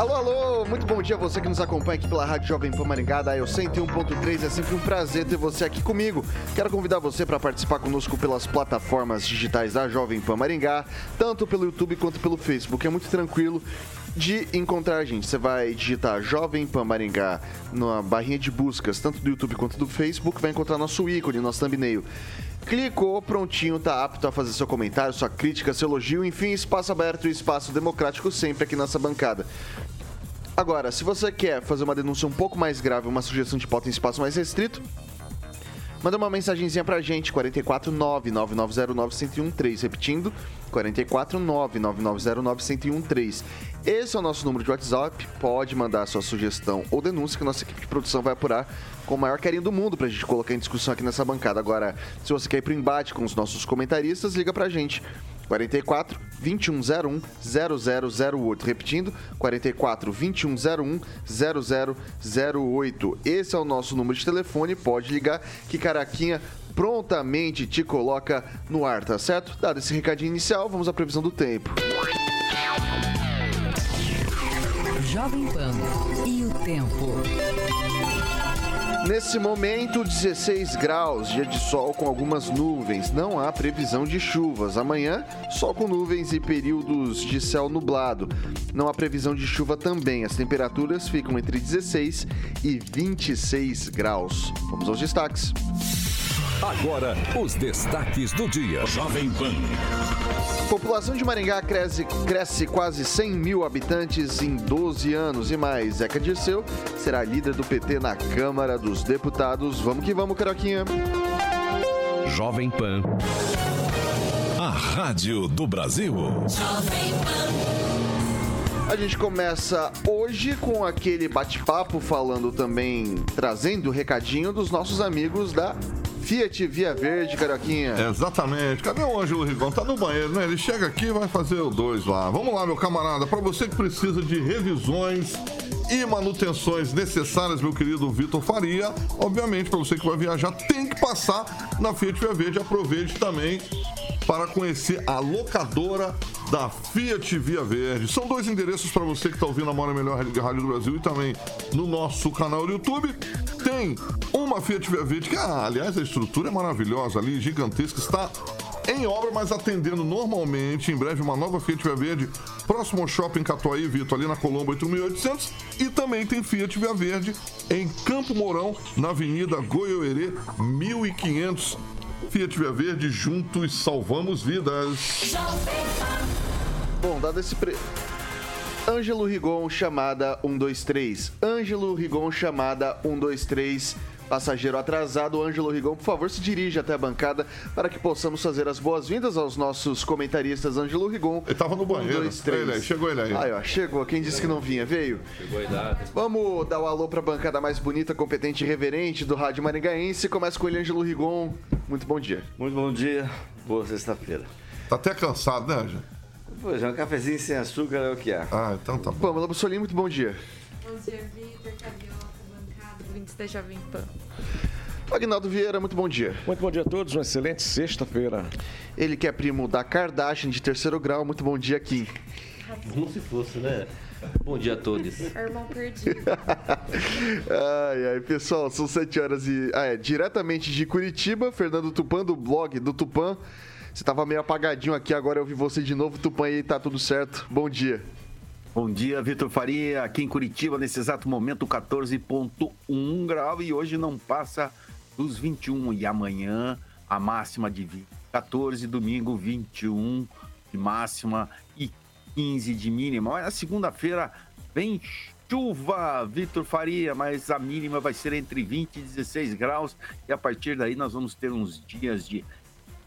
Alô, alô, muito bom dia a você que nos acompanha aqui pela Rádio Jovem Pan Maringá, da Eu 101.3. É sempre um prazer ter você aqui comigo. Quero convidar você para participar conosco pelas plataformas digitais da Jovem Pan Maringá, tanto pelo YouTube quanto pelo Facebook. É muito tranquilo de encontrar a gente. Você vai digitar Jovem Pan Maringá na barrinha de buscas, tanto do YouTube quanto do Facebook, vai encontrar nosso ícone, nosso thumbnail. Clicou, prontinho, tá apto a fazer seu comentário, sua crítica, seu elogio, enfim, espaço aberto e espaço democrático sempre aqui nessa bancada. Agora, se você quer fazer uma denúncia um pouco mais grave, uma sugestão de pauta em espaço mais restrito, manda uma mensagenzinha pra gente, 449-9909-1013. Repetindo, 449-9909-1013. Esse é o nosso número de WhatsApp. Pode mandar sua sugestão ou denúncia que nossa equipe de produção vai apurar com o maior carinho do mundo pra gente colocar em discussão aqui nessa bancada. Agora, se você quer ir pro embate com os nossos comentaristas, liga pra gente. 44 2101 0008. Repetindo, 44 2101 0008. Esse é o nosso número de telefone. Pode ligar que Caraquinha prontamente te coloca no ar, tá certo? Dado esse recadinho inicial, vamos à previsão do tempo. Jovem Pan e o tempo. Nesse momento, 16 graus, dia de sol com algumas nuvens. Não há previsão de chuvas. Amanhã, sol com nuvens e períodos de céu nublado. Não há previsão de chuva também. As temperaturas ficam entre 16 e 26 graus. Vamos aos destaques. Agora, os destaques do dia. Jovem Pan. População de Maringá cresce, cresce quase 100 mil habitantes em 12 anos e mais. Zeca Dirceu será líder do PT na Câmara dos Deputados. Vamos que vamos, Caroquinha. Jovem Pan. A rádio do Brasil. A gente começa hoje com aquele bate-papo falando também, trazendo o recadinho dos nossos amigos da Fiat Via Verde, Caroquinha. Exatamente. Cadê o Ângelo Rigon? Tá no banheiro, né? Ele chega aqui e vai fazer o dois lá. Vamos lá, meu camarada. Para você que precisa de revisões e manutenções necessárias, meu querido Vitor Faria, obviamente, para você que vai viajar, tem que passar na Fiat Via Verde. Aproveite também para conhecer a locadora da Fiat Via Verde. São dois endereços para você que está ouvindo a Mora Melhor Rádio do Brasil e também no nosso canal do YouTube. Tem uma Fiat Via Verde, que, ah, aliás, a estrutura é maravilhosa ali, gigantesca, está em obra, mas atendendo normalmente. Em breve, uma nova Fiat Via Verde, próximo ao Shopping Catuaí, Vitor, ali na Colombo 8800. E também tem Fiat Via Verde em Campo Mourão, na Avenida Goiôerê 1500. Fiat Via Verde, juntos salvamos vidas. Bom, dado esse pre... Ângelo Rigon, chamada 123. Ângelo Rigon, chamada 123. Passageiro atrasado, Ângelo Rigon, por favor, se dirija até a bancada para que possamos fazer as boas-vindas aos nossos comentaristas Ângelo Rigon. Ele tava no banheiro. dois, três. Ele aí, chegou ele aí. Aí, ó, chegou. Quem disse que não vinha, veio? Chegou a idade. Vamos dar o alô para a bancada mais bonita, competente e reverente do Rádio Maringaense. Começa com ele, Ângelo Rigon. Muito bom dia. Muito bom dia, boa sexta-feira. Tá até cansado, né, Ângelo? Pois é, um cafezinho sem açúcar é o que há. Ah, então tá bom. Pamela Bussolini, muito bom dia. Bom dia, Vitor, bancada, ouvintes da Jovem Pan. Agnaldo Vieira, muito bom dia. Muito bom dia a todos, uma excelente sexta-feira. Ele que é primo da Kardashian de terceiro grau, muito bom dia, Kim. Como se fosse, né? Bom dia a todos. Irmão perdido. Ai, ai, pessoal, são 7 horas e. Ah, é, diretamente de Curitiba, Fernando Tupan, do blog do Tupan. Você tava meio apagadinho aqui, agora eu vi você de novo, Tupan, e tá tudo certo. Bom dia. Bom dia, Vitor Faria, aqui em Curitiba, nesse exato momento, 14,1 grau e hoje não passa dos 21. E amanhã, a máxima de 20, 14, domingo, 21 de máxima e 15 de mínima. Olha, segunda-feira vem chuva, Vitor Faria, mas a mínima vai ser entre 20 e 16 graus e a partir daí nós vamos ter uns dias de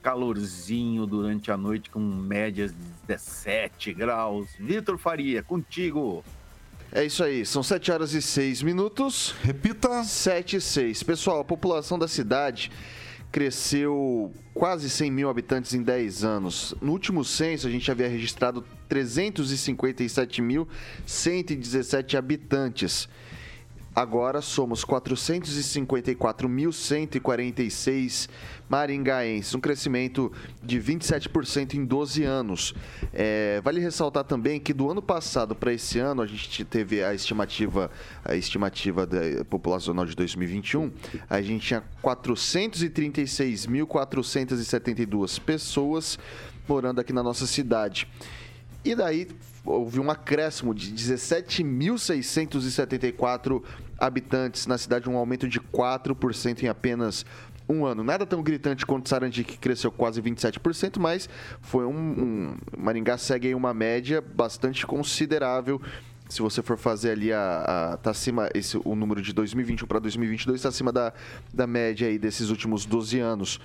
calorzinho durante a noite com médias de 17 graus. Vitor Faria, contigo. É isso aí, são 7 horas e 6 minutos. Repita. 7 e 6. Pessoal, a população da cidade cresceu quase 100 mil habitantes em 10 anos. No último censo, a gente havia registrado 357.117 habitantes. Agora somos 454.146 maringaenses, um crescimento de 27% em 12 anos. É, vale ressaltar também que do ano passado para esse ano, a gente teve a estimativa, a estimativa da populacional de 2021, a gente tinha 436.472 pessoas morando aqui na nossa cidade. E daí houve um acréscimo de 17.674 habitantes na cidade, um aumento de 4% em apenas um ano. Nada tão gritante quanto Sarandi, que cresceu quase 27%, mas foi um, um. Maringá segue aí uma média bastante considerável. Se você for fazer ali a. a tá acima. Esse, o número de 2021 para 2022 está acima da, da média aí desses últimos 12 anos.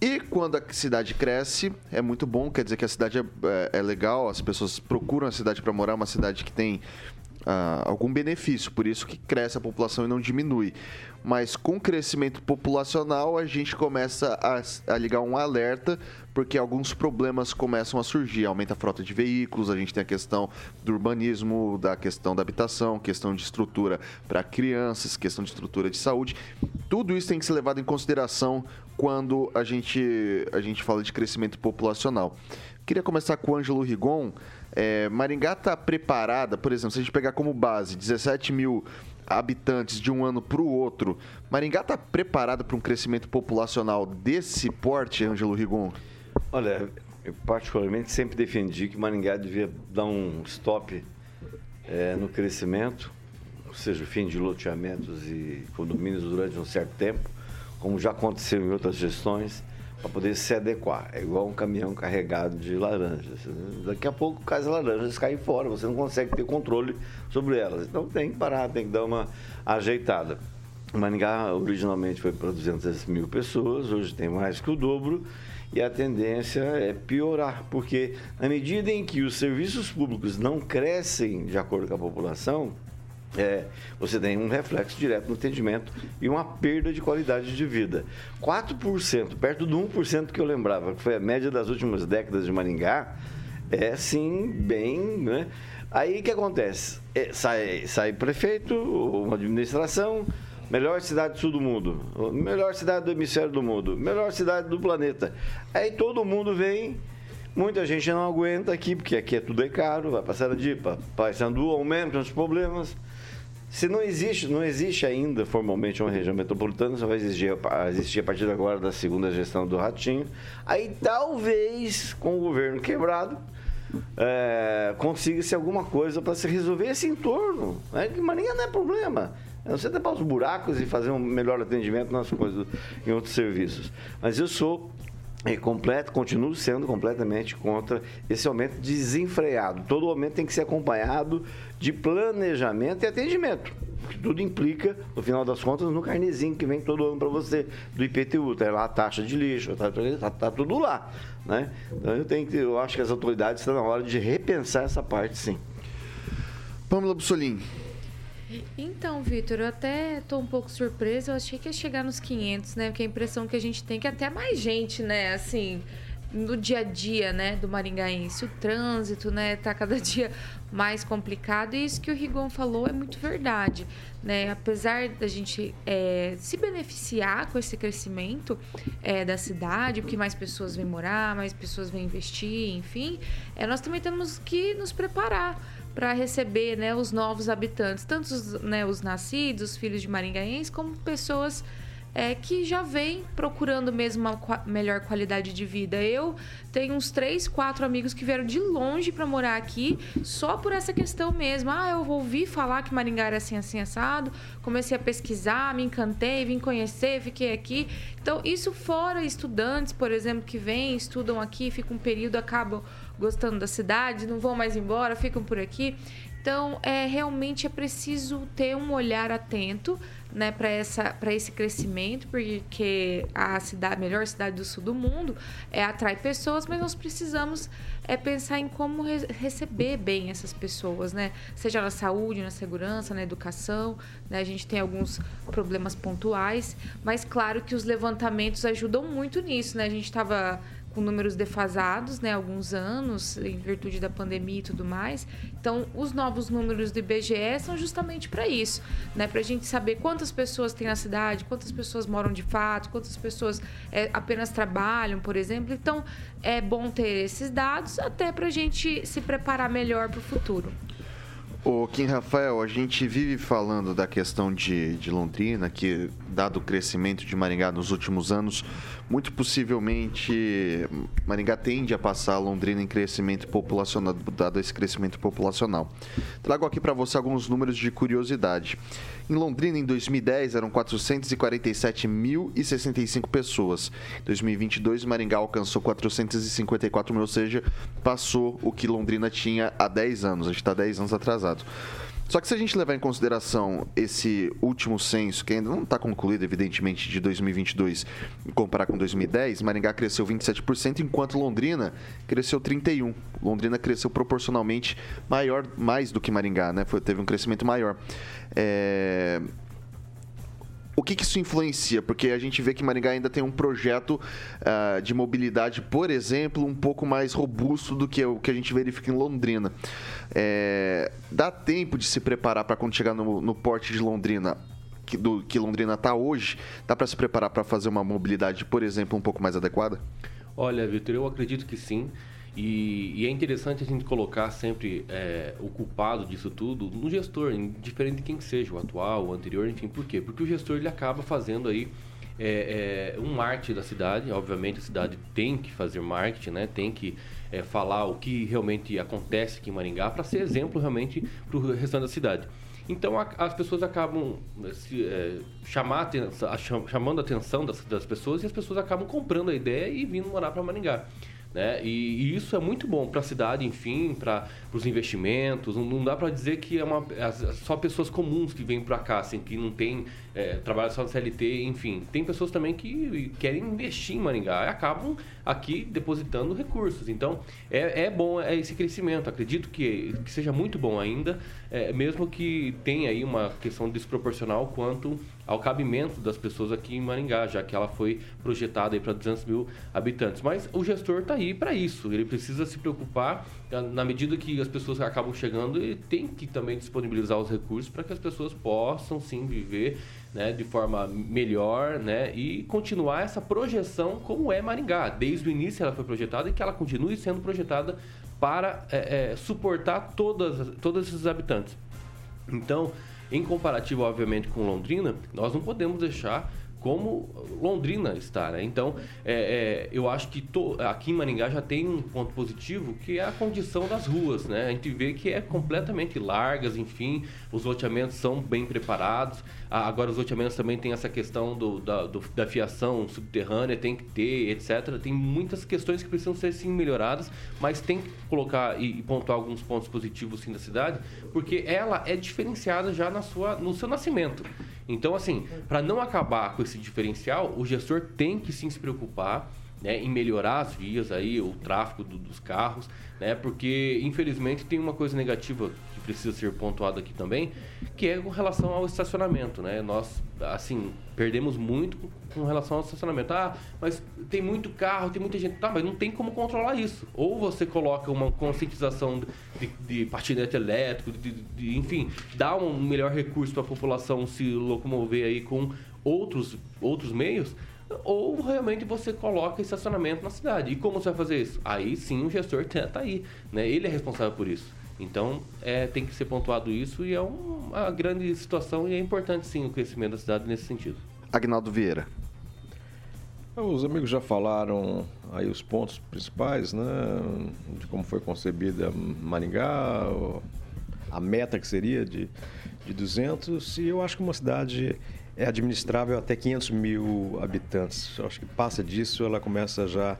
E quando a cidade cresce, é muito bom, quer dizer que a cidade é, é, é legal, as pessoas procuram a cidade para morar, uma cidade que tem ah, algum benefício, por isso que cresce a população e não diminui. Mas com o crescimento populacional, a gente começa a, a, ligar um alerta, porque alguns problemas começam a surgir. Aumenta a frota de veículos, a gente tem a questão do urbanismo, da questão da habitação, questão de estrutura para crianças, questão de estrutura de saúde. Tudo isso tem que ser levado em consideração quando a gente, a gente fala de crescimento populacional. Queria começar com o Ângelo Rigon. É, Maringá está preparada, por exemplo, se a gente pegar como base 17 mil habitantes de um ano para o outro, Maringá está preparada para um crescimento populacional desse porte, Ângelo Rigon? Olha, eu particularmente sempre defendi que Maringá devia dar um stop é, no crescimento, ou seja, fim de loteamentos e condomínios durante um certo tempo, como já aconteceu em outras gestões, para poder se adequar. É igual um caminhão carregado de laranjas. Daqui a pouco as laranjas caem fora, você não consegue ter controle sobre elas. Então tem que parar, tem que dar uma ajeitada. Maringá originalmente foi para 200 mil pessoas, hoje tem mais que o dobro e a tendência é piorar, porque na medida em que os serviços públicos não crescem de acordo com a população, é, você tem um reflexo direto no atendimento e uma perda de qualidade de vida. 4%, perto do 1% que eu lembrava, que foi a média das últimas décadas de Maringá, é sim bem. Né? Aí o que acontece? É, sai, sai prefeito, uma administração, melhor cidade do sul do mundo, melhor cidade do hemisfério do mundo, melhor cidade do planeta. Aí todo mundo vem. Muita gente não aguenta aqui, porque aqui é tudo é caro, vai passar a DIPA, passando aumenta os problemas. Se não existe, não existe ainda formalmente uma região metropolitana, só vai existir, existir a partir de agora da segunda gestão do Ratinho. Aí talvez, com o governo quebrado, é, consiga-se alguma coisa para se resolver esse entorno. Né? Que Marinha não é problema. É você tapar os buracos e fazer um melhor atendimento nas coisas, em outros serviços. Mas eu sou é completo, continuo sendo completamente contra esse aumento desenfreado. Todo aumento tem que ser acompanhado de planejamento e atendimento. Que tudo implica, no final das contas, no carnezinho que vem todo ano para você do IPTU. Tá lá a taxa de lixo, tá, tá, tá tudo lá. Né? Então eu, tenho que, eu acho que as autoridades estão na hora de repensar essa parte, sim. Pamela Bussolini. Então, Vitor, eu até estou um pouco surpresa. Eu achei que ia chegar nos 500, né? Porque a impressão que a gente tem é que até mais gente, né? Assim, no dia a dia, né, do maringaense. O trânsito, né, tá cada dia mais complicado. E isso que o Rigon falou é muito verdade, né? Apesar da gente é, se beneficiar com esse crescimento é, da cidade, porque mais pessoas vêm morar, mais pessoas vêm investir, enfim, é, nós também temos que nos preparar para receber né, os novos habitantes, tanto os, né, os nascidos, os filhos de maringaenses, como pessoas é, que já vêm procurando mesmo uma melhor qualidade de vida. Eu tenho uns três, quatro amigos que vieram de longe para morar aqui só por essa questão mesmo. Ah, eu ouvi falar que Maringá era assim, assim, assado. Comecei a pesquisar, me encantei, vim conhecer, fiquei aqui. Então, isso fora estudantes, por exemplo, que vêm, estudam aqui, ficam um período, acabam gostando da cidade, não vão mais embora, ficam por aqui. Então, é realmente é preciso ter um olhar atento né, para esse crescimento, porque a cidade, melhor cidade do sul do mundo é atrai pessoas, mas nós precisamos é pensar em como re receber bem essas pessoas, né? Seja na saúde, na segurança, na educação, né? A gente tem alguns problemas pontuais, mas claro que os levantamentos ajudam muito nisso, né? A gente estava com números defasados, né, alguns anos, em virtude da pandemia e tudo mais. Então, os novos números do IBGE são justamente para isso, né, para a gente saber quantas pessoas tem na cidade, quantas pessoas moram de fato, quantas pessoas é, apenas trabalham, por exemplo. Então, é bom ter esses dados até para a gente se preparar melhor para o futuro. O Kim Rafael, a gente vive falando da questão de, de Londrina, que dado o crescimento de Maringá nos últimos anos, muito possivelmente Maringá tende a passar Londrina em crescimento populacional, dado esse crescimento populacional. Trago aqui para você alguns números de curiosidade. Em Londrina, em 2010, eram 447.065 pessoas. Em 2022, Maringá alcançou 454 mil, ou seja, passou o que Londrina tinha há 10 anos. A gente está 10 anos atrasado. Só que se a gente levar em consideração esse último censo, que ainda não está concluído, evidentemente, de 2022, e comparar com 2010, Maringá cresceu 27%, enquanto Londrina cresceu 31%. Londrina cresceu proporcionalmente maior, mais do que Maringá, né? Foi, teve um crescimento maior. É... O que, que, isso influencia? Porque a gente vê que Maringá ainda tem um projeto uh, de mobilidade, por exemplo, um pouco mais robusto do que o que a gente verifica em Londrina. É, dá tempo de se preparar para quando chegar no, no porte de Londrina, que, do que Londrina está hoje, dá para se preparar para fazer uma mobilidade, por exemplo, um pouco mais adequada? Olha, Vitor, eu acredito que sim. E, e, é interessante a gente colocar sempre é, o culpado disso tudo no gestor, indiferente de quem que seja, o atual, o anterior, enfim. Por quê? Porque o gestor ele acaba fazendo aí é, é, um marketing da cidade. Obviamente a cidade tem que fazer marketing, né? tem que é, falar o que realmente acontece aqui em Maringá para ser exemplo realmente para o restante da cidade. Então a, as pessoas acabam se, é, chamar atenção, chamando a atenção das, das pessoas e as pessoas acabam comprando a ideia e vindo morar para Maringá. Né? E, e, isso é muito bom para a cidade, enfim, para os investimentos. Não, não dá para dizer que é, uma, é só pessoas comuns que vêm para cá, assim, que não tem é, trabalho só no CLT, enfim. Tem pessoas também que querem investir em Maringá e acabam aqui depositando recursos. Então, é, é bom é esse crescimento. Acredito que, que seja muito bom ainda, é, mesmo que tenha aí uma questão desproporcional quanto ao cabimento das pessoas aqui em Maringá, já que ela foi projetada para 200 mil habitantes. Mas o gestor está aí para isso. Ele precisa se preocupar na medida que as pessoas acabam chegando, ele tem que também disponibilizar os recursos para que as pessoas possam sim viver né, de forma melhor né, e continuar essa projeção como é Maringá. Desde o início ela foi projetada e que ela continue sendo projetada para é, é, suportar todas, todos esses habitantes. Então, em comparativo, obviamente, com Londrina, nós não podemos deixar como Londrina está, né? Então, é, é, eu acho que to, aqui em Maringá já tem um ponto positivo que é a condição das ruas, né? A gente vê que é completamente largas, enfim, os loteamentos são bem preparados. Agora, os loteamentos também tem essa questão do, da, do, da fiação subterrânea, tem que ter, etc. Tem muitas questões que precisam ser, sim, melhoradas, mas tem que colocar e, e pontuar alguns pontos positivos, sim, da cidade, porque ela é diferenciada já na sua, no seu nascimento. Então, assim, para não acabar com esse diferencial, o gestor tem que sim se preocupar né, em melhorar as vias aí, o tráfego do, dos carros, né, porque infelizmente tem uma coisa negativa que precisa ser pontuada aqui também, que é com relação ao estacionamento, né? Nós, assim, perdemos muito com relação ao estacionamento. Ah, mas tem muito carro, tem muita gente. Tá, mas não tem como controlar isso. Ou você coloca uma conscientização de, de patinete elétrico, de, de, enfim, dá um melhor recurso para a população se locomover aí com outros, outros meios, ou realmente você coloca estacionamento na cidade. E como você vai fazer isso? Aí sim o gestor está aí, né? Ele é responsável por isso. Então, é, tem que ser pontuado isso e é uma grande situação e é importante sim o crescimento da cidade nesse sentido. Agnaldo Vieira. Os amigos já falaram aí os pontos principais, né? De como foi concebida Maringá, a meta que seria de, de 200, e eu acho que uma cidade é administrável até 500 mil habitantes. Acho que passa disso, ela começa já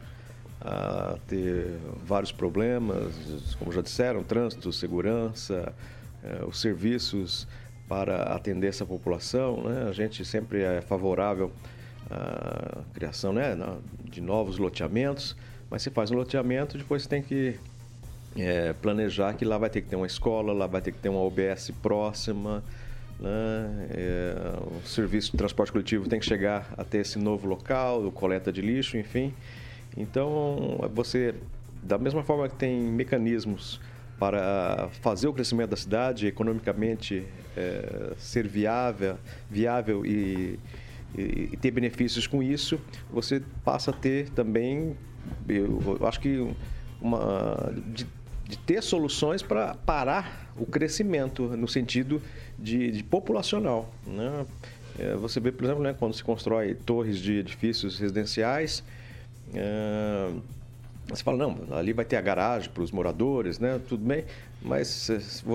a ter vários problemas, como já disseram, trânsito, segurança, eh, os serviços para atender essa população. Né? A gente sempre é favorável à criação né, de novos loteamentos, mas se faz um loteamento, depois tem que é, planejar que lá vai ter que ter uma escola, lá vai ter que ter uma OBS próxima, né? É, o serviço de transporte coletivo tem que chegar até esse novo local, coleta de lixo, enfim. Então, você, da mesma forma que tem mecanismos para fazer o crescimento da cidade, economicamente é, ser viável, viável e, e, e, ter benefícios com isso, você passa a ter também, eu, eu acho que uma de, de ter soluções para parar o crescimento no sentido de, de populacional. Né? É, você vê, por exemplo, né, quando se constrói torres de edifícios residenciais, é, você fala, não, ali vai ter a garagem para os moradores, né? Tudo bem. Mas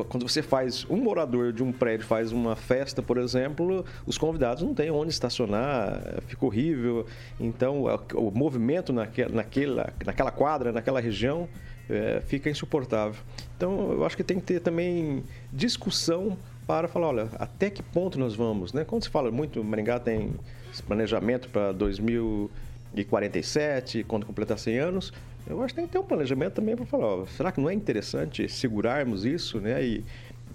quando você faz, um morador de um prédio faz uma festa, por exemplo, os convidados não têm onde estacionar, fica horrível. Então, o movimento naquela, naquela, naquela quadra, naquela região, é, fica insuportável. Então, eu acho que tem que ter também discussão para falar, olha, até que ponto nós vamos, né? Quando se fala muito, Maringá tem planejamento para 2047, quando completar 100 anos, eu acho que tem que ter um planejamento também para falar, ó, será que não é interessante segurarmos isso, né? E,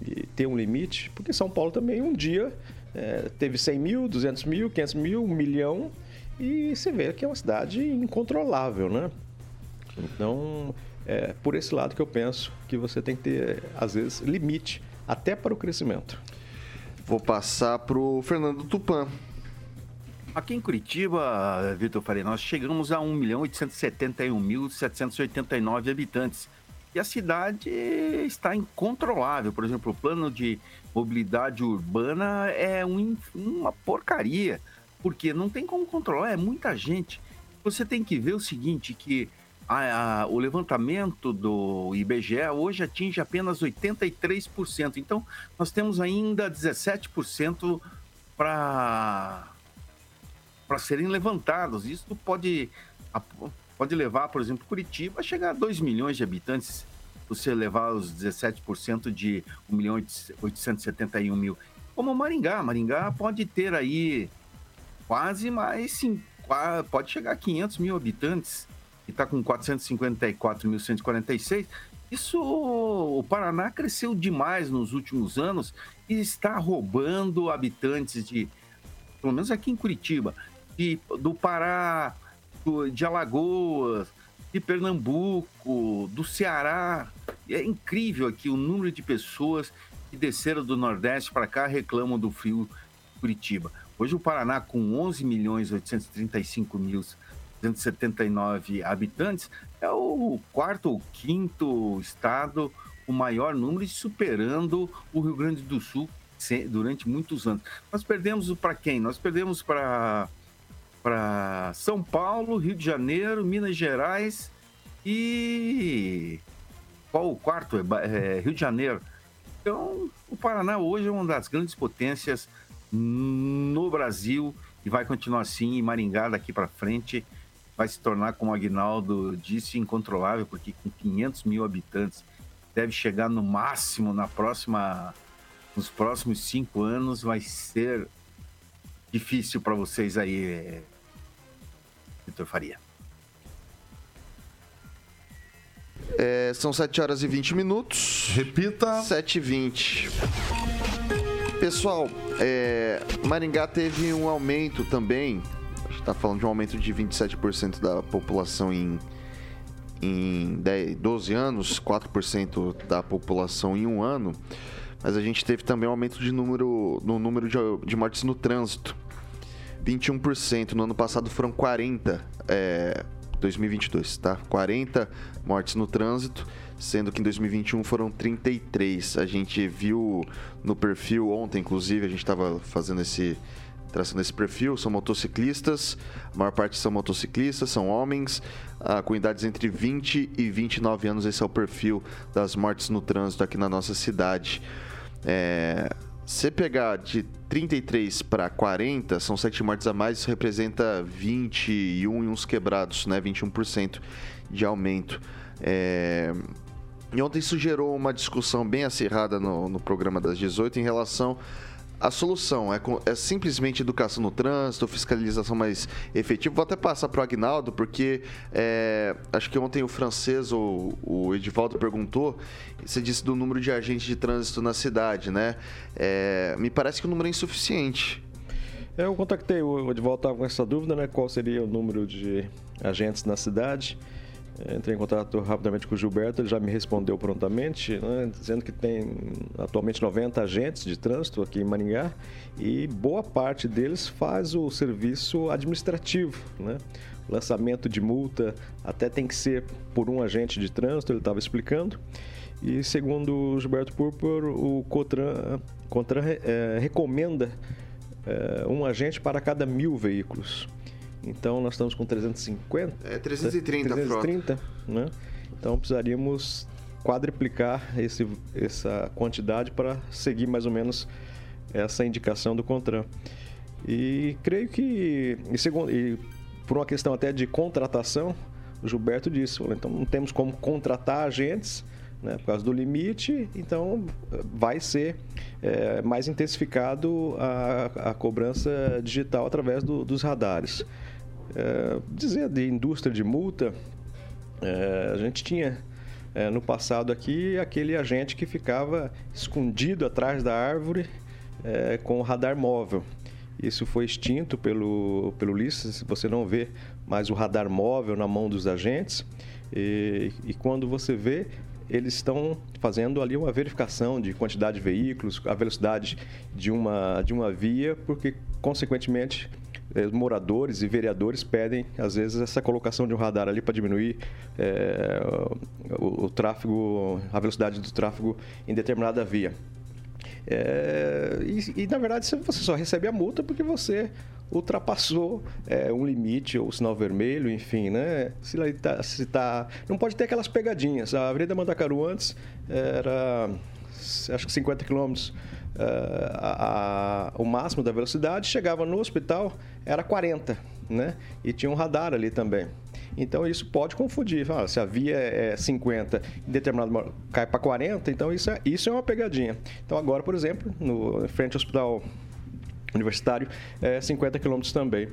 e ter um limite? Porque São Paulo também um dia é, teve 100 mil, 200 mil, 500 mil, 1 milhão, e você vê que é uma cidade incontrolável, né? Então, é por esse lado que eu penso que você tem que ter, às vezes, limite até para o crescimento. Vou passar para o Fernando Tupan. Aqui em Curitiba, Vitor Faria, nós chegamos a 1.871.789 habitantes. E a cidade está incontrolável. Por exemplo, o plano de mobilidade urbana é um, uma porcaria, porque não tem como controlar, é muita gente. Você tem que ver o seguinte, que a, a, o levantamento do IBGE hoje atinge apenas 83%. Então, nós temos ainda 17% para serem levantados. Isso pode, pode levar, por exemplo, Curitiba a chegar a 2 milhões de habitantes, você levar os 17% de 1 milhão 871 mil. Como Maringá, Maringá pode ter aí quase mais, sim, pode chegar a 500 mil habitantes que está com 454.146. Isso, o Paraná cresceu demais nos últimos anos e está roubando habitantes de, pelo menos aqui em Curitiba, de, do Pará, do, de Alagoas, de Pernambuco, do Ceará. É incrível aqui o número de pessoas que desceram do Nordeste para cá reclamam do frio Curitiba. Hoje o Paraná, com 11 milhões 835 mil 279 habitantes, é o quarto ou quinto estado o maior número e superando o Rio Grande do Sul durante muitos anos. Nós perdemos para quem? Nós perdemos para para São Paulo, Rio de Janeiro, Minas Gerais e qual o quarto? É, é, Rio de Janeiro. Então, o Paraná hoje é uma das grandes potências no Brasil e vai continuar assim em Maringá daqui para frente vai se tornar, como o Agnaldo disse, incontrolável, porque com 500 mil habitantes deve chegar no máximo na próxima, nos próximos cinco anos, vai ser difícil para vocês aí, Vitor Faria. É, são 7 horas e 20 minutos. Repita. 7 e 20. Pessoal, é, Maringá teve um aumento também está falando de um aumento de 27% da população em, em 10, 12 anos, 4% da população em um ano, mas a gente teve também um aumento de número, no número de, de mortes no trânsito. 21%. No ano passado foram 40, é, 2022, tá? 40 mortes no trânsito, sendo que em 2021 foram 33. A gente viu no perfil ontem, inclusive, a gente estava fazendo esse traçando esse perfil, são motociclistas, a maior parte são motociclistas, são homens, ah, com idades entre 20 e 29 anos, esse é o perfil das mortes no trânsito aqui na nossa cidade. É, se pegar de 33 para 40, são 7 mortes a mais, isso representa 21 e uns quebrados, né? 21% de aumento. É, E ontem isso gerou uma discussão bem acirrada no, no programa das 18 em relação à solução. É, é simplesmente educação no trânsito, fiscalização mais efetiva. Vou até passar para o Agnaldo, porque é, acho que ontem o francês, ou o Edivaldo, perguntou. Você disse do número de agentes de trânsito na cidade, né? É, me parece que o número é insuficiente. Eu contactei o Edvaldo estava com essa dúvida, né? Qual seria o número de agentes na cidade? Eh, Entrei em contato rapidamente com o Gilberto, ele já me respondeu prontamente, né, dizendo que tem atualmente 90 agentes de trânsito aqui em Maringá e boa parte deles faz o serviço administrativo, né? Lançamento de multa até tem que ser por um agente de trânsito, ele estava explicando. E segundo o Gilberto Purpur, o COTRAN, CONTRAN eh, recomenda eh, um agente para cada mil veículos. Então nós estamos com 350. É 330 a 330, né? Então precisaríamos quadriplicar esse, essa quantidade para seguir mais ou menos essa indicação do CONTRAN. E creio que, e segundo, e por uma questão até de contratação, o Gilberto disse, então não temos como contratar agentes, né, por causa do limite, então vai ser é, mais intensificado a, a cobrança digital através do- dos radares. É, dizer de indústria de multa, é, a gente tinha é, no passado aqui aquele agente que ficava escondido atrás da árvore é, com o radar móvel. Isso foi extinto pelo, pelo Ulisses, você não vê mais o radar móvel na mão dos agentes. E, e quando você vê, eles estão fazendo ali uma verificação de quantidade de veículos, a velocidade de uma, de uma via, porque, consequentemente, moradores e vereadores pedem, às vezes, essa colocação de um radar ali para diminuir eh, o, o tráfego, a velocidade do tráfego em determinada via. É, e, e, na verdade você só recebe a multa porque você ultrapassou é, um limite ou sinal vermelho, enfim, né? Se, tá, se tá, não pode ter aquelas pegadinhas. A Avenida Mandacaru antes era acho que 50 km a, a, o máximo da velocidade, chegava no hospital, era 40, né? E tinha um radar ali também. Então isso pode confundir. Ah, se a via é 50 em determinado momento cai para 40, então isso é, isso é uma pegadinha. Então agora, por exemplo, no frente ao hospital universitário, é 50 km também.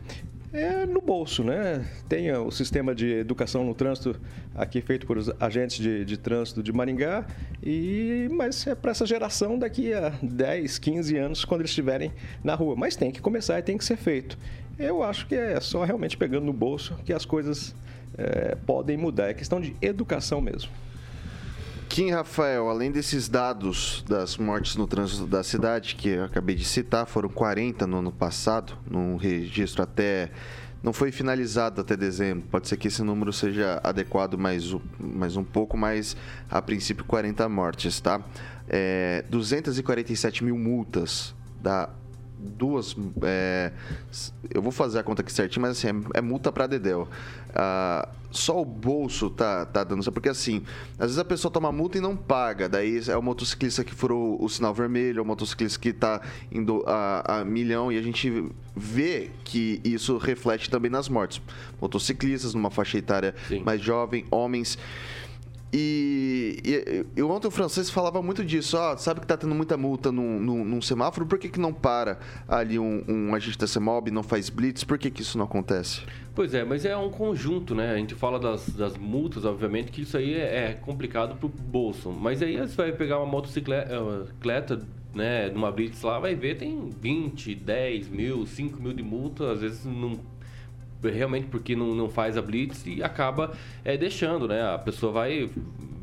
É no bolso, né? Tem o sistema de educação no trânsito aqui feito por agentes de, de trânsito de Maringá, e mas é para essa geração daqui a 10, 15 anos, quando eles estiverem na rua. Mas tem que começar e tem que ser feito. Eu acho que é só realmente pegando no bolso que as coisas é, podem mudar. É questão de educação mesmo. Kim Rafael, além desses dados das mortes no trânsito da cidade, que eu acabei de citar, foram 40 no ano passado, num registro até. Não foi finalizado até dezembro. Pode ser que esse número seja adequado mais, um- mais um pouco, mas a princípio 40 mortes, tá? É, 247 mil multas da duas. é, eu vou fazer a conta aqui certinho, mas assim, é, é multa pra Dedel. Ah, só o bolso tá, tá dando. Porque assim, às vezes a pessoa toma multa e não paga. Daí é o motociclista que furou o sinal vermelho, é o motociclista que tá indo a, a milhão e a gente vê que isso reflete também nas mortes. Motociclistas numa faixa etária Sim. mais jovem, homens. E, e, e ontem o francês falava muito disso. Ó, sabe que tá tendo muita multa num, num, num semáforo? Por que, que não para ali um, um agente da CEMOB, não faz blitz? Por que, que isso não acontece? Pois é, mas é um conjunto, né? A gente fala das, das multas, obviamente, que isso aí é, é complicado pro bolso. Mas aí você vai pegar uma motocicleta, né, numa blitz lá, vai ver, tem 20, 10 mil, 5 mil de multa, às vezes não realmente porque não, não faz a blitz e acaba é, deixando, né? A pessoa vai,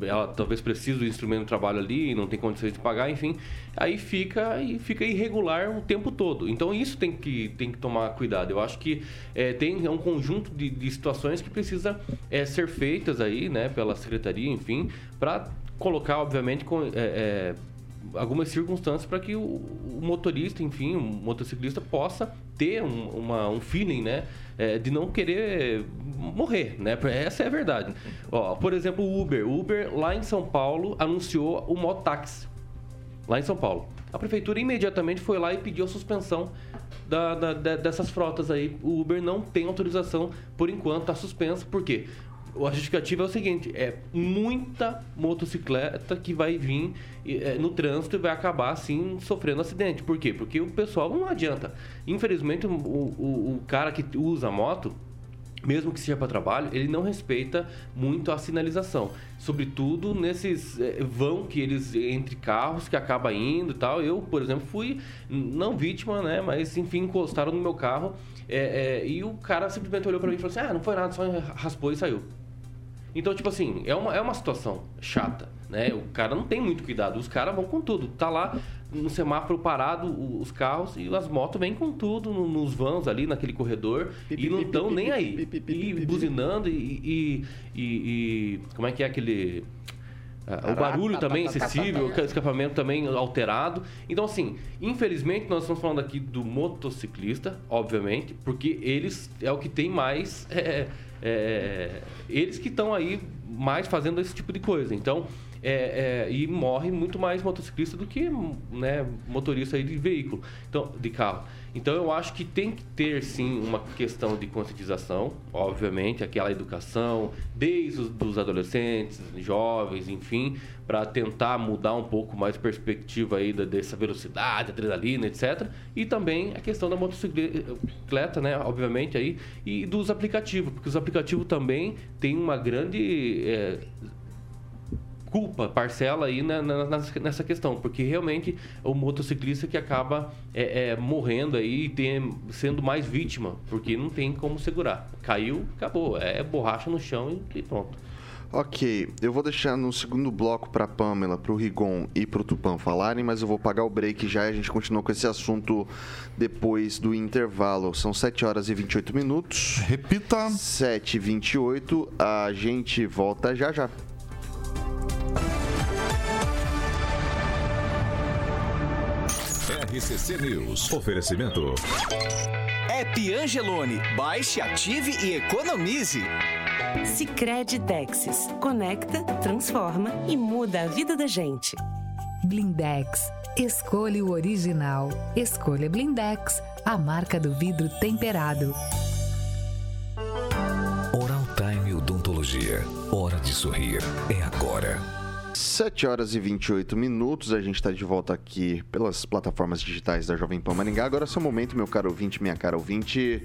ela talvez precise do instrumento de trabalho ali, não tem condições de pagar, enfim, aí fica e fica irregular o tempo todo. Então isso tem que, tem que tomar cuidado. Eu acho que é, tem um conjunto de, de situações que precisa é, ser feitas aí, né, pela secretaria, enfim, para colocar, obviamente, com, é, algumas circunstâncias para que o, o motorista, enfim, o motociclista possa ter um, uma, um feeling, né, é, de não querer morrer, né? Essa é a verdade. Ó, por exemplo, o Uber. O Uber lá em São Paulo anunciou o mototáxi. Lá em São Paulo. A prefeitura imediatamente foi lá e pediu a suspensão da, da- dessas frotas aí. O Uber não tem autorização, por enquanto, está suspenso. Por quê? A justificativa é o seguinte: é muita motocicleta que vai vir é, no trânsito e vai acabar assim sofrendo acidente. Por quê? Porque o pessoal não adianta. Infelizmente, o, o, o cara que usa moto, mesmo que seja para trabalho, ele não respeita muito a sinalização. Sobretudo nesses é, vão que eles entre carros que acaba indo e tal. Eu, por exemplo, fui não vítima, né? Mas enfim, encostaram no meu carro é, é, e o cara simplesmente olhou para mim e falou assim: Ah, não foi nada, só raspou e saiu. Então, tipo assim, é uma, é uma situação chata, né? O cara não tem muito cuidado. Os caras vão com tudo. Tá lá no semáforo parado, os carros e as motos vêm com tudo nos vans ali, naquele corredor. e não estão nem aí. E buzinando e, e, e, Como é que é aquele. Uh, o barulho também excessivo, o escapamento também alterado. Então, assim, infelizmente, nós estamos falando aqui do motociclista, obviamente, porque eles é o que tem mais. É, é, eles que estão aí mais fazendo esse tipo de coisa. Então, é, é, e morre muito mais motociclista do que né, motorista de veículo, então, de carro. Então eu acho que tem que ter sim uma questão de conscientização, obviamente, aquela educação desde os dos adolescentes, jovens, enfim, para tentar mudar um pouco mais a perspectiva aí dessa velocidade, adrenalina, etc. E também a questão da motocicleta, né, obviamente aí, e dos aplicativos, porque os aplicativos também têm uma grande é, culpa, parcela aí na, na, nessa questão, porque realmente o motociclista que acaba é, é, morrendo aí e tem, sendo mais vítima, porque não tem como segurar. Caiu, acabou, é borracha no chão e, e pronto. Ok, eu vou deixar no segundo bloco para Pamela, para o Rigon e para o Tupan falarem, mas eu vou pagar o break já e a gente continua com esse assunto depois do intervalo. São 7 horas e 28 minutos. Repita. 7 e 28, a gente volta já já. RCC News. Oferecimento. App Angelone. Baixe, ative e economize. Sicredi Texas. Conecta, transforma e muda a vida da gente. Blindex. Escolha o original. Escolha Blindex, a marca do vidro temperado. Odontologia. Hora de sorrir. É agora. 7 horas e 28 minutos, a gente está de volta aqui pelas plataformas digitais da Jovem Pan Maringá. Agora é seu momento, meu caro ouvinte, minha cara ouvinte.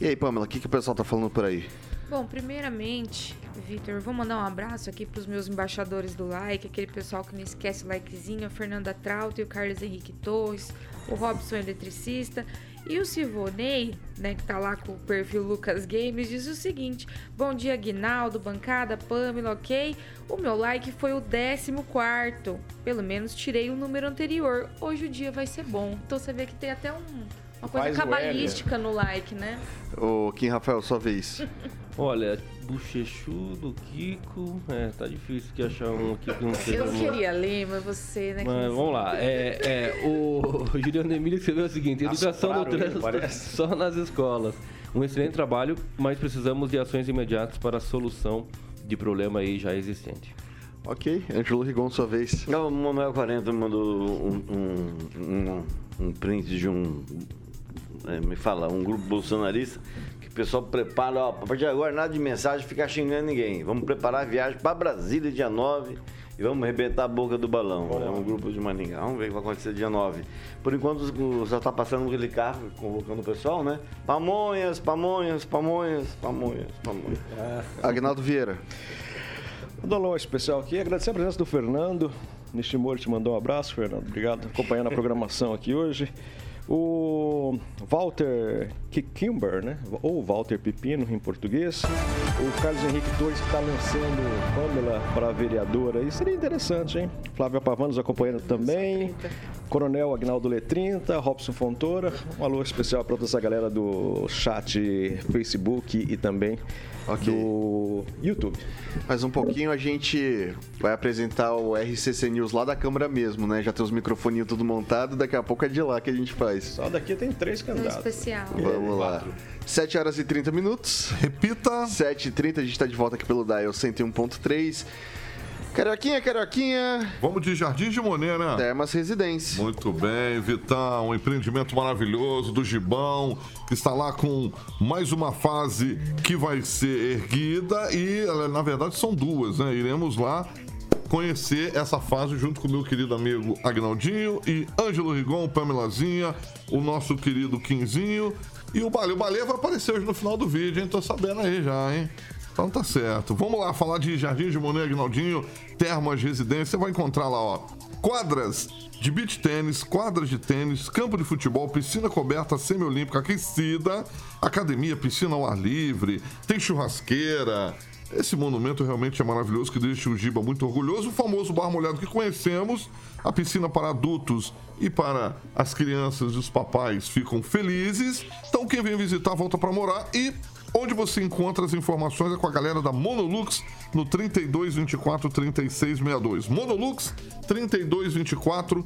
E aí, Pamela, o que, que o pessoal tá falando por aí? Bom, primeiramente, Vitor, vou mandar um abraço aqui para os meus embaixadores do like, aquele pessoal que não esquece o likezinho, a Fernanda Trauto e o Carlos Henrique Torres, o Robson Eletricista e o Silvonei, né, que tá lá com o perfil Lucas Games, diz o seguinte: Bom dia, Guinaldo, bancada, Pamela, ok? O meu like foi o 14. Pelo menos tirei o número anterior. Hoje o dia vai ser bom. Então você vê que tem até um, uma coisa Faz cabalística no like, né? Ô, Kim Rafael, sua vez. Olha, Bochechudo, Kiko. É, tá difícil de achar um aqui que não seja. Eu queria ler, mas você, né? Mas vamos lá. É, é, o Juliano Emílio escreveu o seguinte: educação do trânsito só nas escolas. Um excelente trabalho, mas precisamos de ações imediatas para a solução de problema aí já existente. Ok, Ângelo Rigon, sua vez. O Manuel 40 mandou um, um, um, um print de um. É, me fala, um grupo bolsonarista que o pessoal prepara, ó, a partir de agora nada de mensagem ficar xingando ninguém. Vamos preparar a viagem para Brasília dia 9 e vamos arrebentar a boca do balão. É um grupo de Maningá. Vamos ver o que vai acontecer dia 9. Por enquanto, só está passando aquele carro convocando o pessoal, né? Pamonhas, pamonhas, pamonhas, pamonhas, pamonhas. Agnaldo Vieira. Mandar um alô especial aqui, agradecer a presença do Fernando. Nishimori te mandou um abraço, Fernando. Obrigado por acompanhando a programação aqui hoje. O Walter Kikimber, né? Ou Walter Pepino em português. O Carlos Henrique Torres está lançando Pamela para vereadora. Isso seria interessante, hein? Flávia Pavanos acompanhando também. Coronel Agnaldo Letrinta, Robson Fontoura. Um alô especial para toda essa galera do chat Facebook e também okay. do YouTube. Mais um pouquinho a gente vai apresentar o RCC News lá da Câmara mesmo, né? Já tem os microfoninhos tudo montado, daqui a pouco é de lá que a gente faz. Só daqui tem três candidatos. Um especial. Vamos lá. 7 horas e 30 minutos. Repita. 7 e 30 a gente está de volta aqui pelo Dial 101.3. Carioquinha, Carioquinha. Vamos de Jardim de Monet, né? Termas Residência. Muito bem, Vitão, um empreendimento maravilhoso do Gibão, que está lá com mais uma fase que vai ser erguida e, na verdade, são duas, né? Iremos lá conhecer essa fase junto com o meu querido amigo Agnaldinho e Ângelo Rigon, Pamelazinha, o nosso querido Quinzinho e o Balê. O Balê vai aparecer hoje no final do vídeo, hein? Tô sabendo aí já, hein? Então tá certo. Vamos lá falar de Jardim de Monet, Agnaldinho, Termas Residência. Você vai encontrar lá, ó, quadras de beach tênis, quadras de tênis, campo de futebol, piscina coberta semiolímpica aquecida, academia, piscina ao ar livre, tem churrasqueira. Esse monumento realmente é maravilhoso, que deixa o Giba muito orgulhoso. O famoso bar molhado que conhecemos, a piscina para adultos e para as crianças e os papais ficam felizes. Então quem vem visitar volta para morar e Onde você encontra as informações é com a galera da Monolux no 3224 3662. Monolux 3224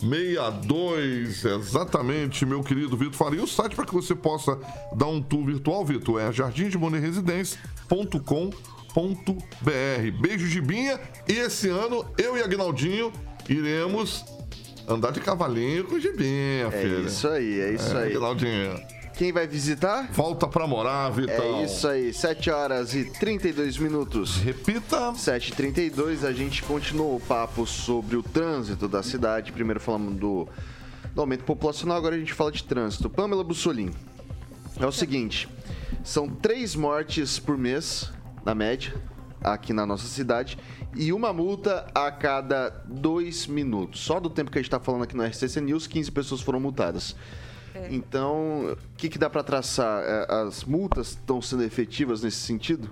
3662. Exatamente, meu querido Vitor Faria. O site para que você possa dar um tour virtual, Vitor, é jardimdemoneresidência.com.br. Beijo, Gibinha. E esse ano, eu e Agnaldinho iremos andar de cavalinho com o Gibinha, É filha. isso aí, é isso É, aí. Agnaldinho. Quem vai visitar? Volta pra morar, Vitão. É isso aí, 7 horas e 32 minutos. Repita. 7h32, a gente continuou o papo sobre o trânsito da cidade. Primeiro falamos do, do aumento populacional, agora a gente fala de trânsito. Pamela Bussolim, é o seguinte, são três mortes por mês, na média, aqui na nossa cidade, e uma multa a cada dois minutos. Só do tempo que a gente está falando aqui no RCC News, 15 pessoas foram multadas. Então, o que, que dá para traçar? É, As multas estão sendo efetivas nesse sentido?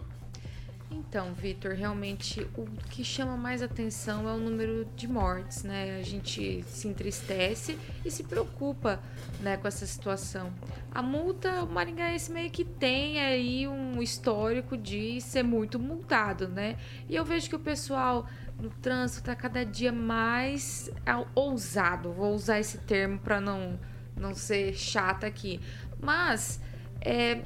Então, Vitor, realmente o que chama mais atenção é o número de mortes, né? A gente se entristece e se preocupa, né, com essa situação. A multa, o Maringaense meio que tem aí um histórico de ser muito multado, né? E eu vejo que o pessoal no trânsito está cada dia mais ah, ousado. Vou usar esse termo para não não ser chata aqui, mas é,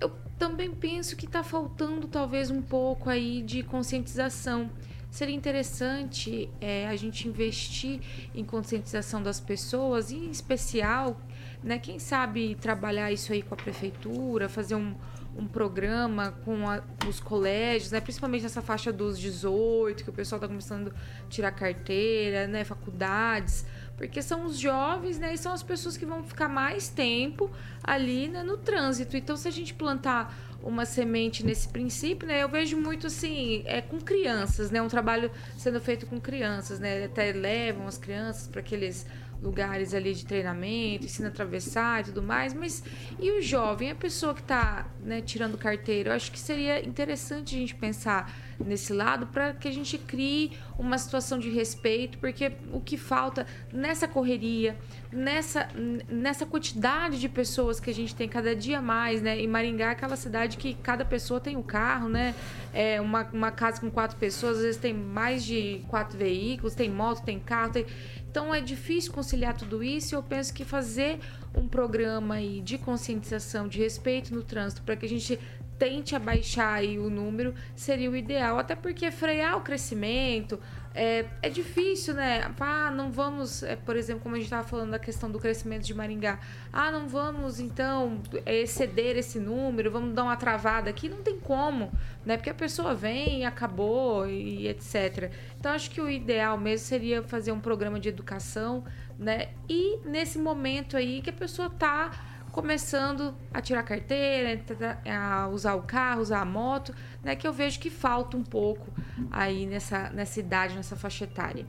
eu também penso que está faltando talvez um pouco aí de conscientização. Seria interessante é, a gente investir em conscientização das pessoas, em especial, né, quem sabe trabalhar isso aí com a prefeitura, fazer um, um programa com a- os colégios, né, principalmente nessa faixa dos 18, que o pessoal está começando a tirar carteira, né, faculdades, porque são os jovens, né, e são as pessoas que vão ficar mais tempo ali né, no trânsito. Então, se a gente plantar uma semente nesse princípio, né, eu vejo muito assim, é com crianças, né, um trabalho sendo feito com crianças, né, até levam as crianças para aqueles lugares ali de treinamento, ensina a atravessar e tudo mais, mas e o jovem, a pessoa que está né, tirando carteira, eu acho que seria interessante a gente pensar nesse lado para que a gente crie uma situação de respeito, porque o que falta nessa correria, nessa, nessa quantidade de pessoas que a gente tem cada dia mais, né? E Maringá é aquela cidade que cada pessoa tem um carro, né? É uma, uma casa com quatro pessoas, às vezes tem mais de quatro veículos, tem moto, tem carro, tem... Então é difícil conciliar tudo isso e eu penso que fazer um programa aí de conscientização, de respeito no trânsito, para que a gente tente abaixar aí o número, seria o ideal. Até porque frear o crescimento é, é difícil, né? Ah, não vamos, é, por exemplo, como a gente estava falando da questão do crescimento de Maringá. Ah, não vamos, então, é, exceder esse número, vamos dar uma travada aqui. Não tem como, né? Porque a pessoa vem acabou e etc. Então, acho que o ideal mesmo seria fazer um programa de educação, né? E nesse momento aí que a pessoa tá começando a tirar carteira, a usar o carro, usar a moto, né? Que eu vejo que falta um pouco aí nessa, nessa idade, nessa faixa etária.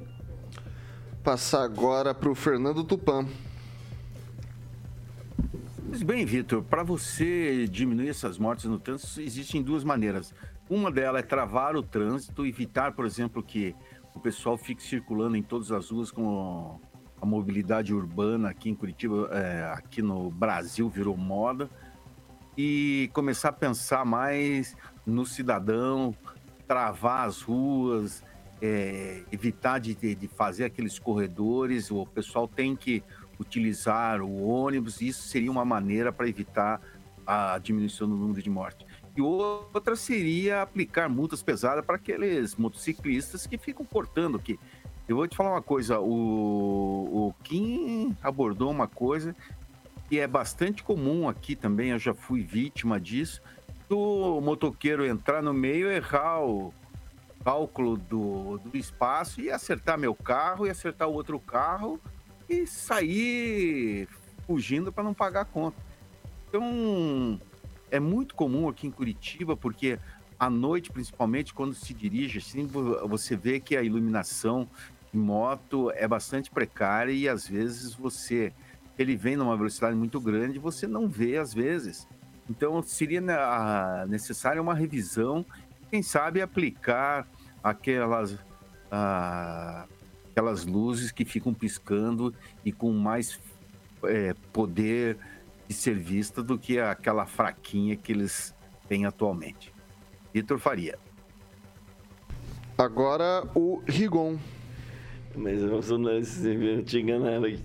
Passar agora para o Fernando Tupan. Pois bem, Vitor, para você diminuir essas mortes no trânsito, existem duas maneiras. Uma delas é travar o trânsito, evitar, por exemplo, que o pessoal fique circulando em todas as ruas com a mobilidade urbana aqui em Curitiba, é, aqui no Brasil virou moda, e começar a pensar mais no cidadão, travar as ruas, é, evitar de, de- fazer aqueles corredores, o pessoal tem que utilizar o ônibus, isso seria uma maneira para evitar a diminuição do número de mortes. E outra seria aplicar multas pesadas para aqueles motociclistas que ficam cortando aqui. Eu vou te falar uma coisa, o, o Kim abordou uma coisa que é bastante comum aqui também, eu já fui vítima disso, do motoqueiro entrar no meio, errar o cálculo do, do espaço e acertar meu carro e acertar o outro carro e sair fugindo para não pagar a conta. Então, é muito comum aqui em Curitiba, porque à noite, principalmente, quando se dirige, assim, você vê que a iluminação moto é bastante precária e às vezes você ele vem numa velocidade muito grande, você não vê às vezes. Então seria necessária uma revisão, quem sabe aplicar aquelas ah, aquelas luzes que ficam piscando e com mais é, poder de ser vista do que aquela fraquinha que eles têm atualmente. Vitor Faria. Agora o Rigon. Mas eu não te enganaram aqui.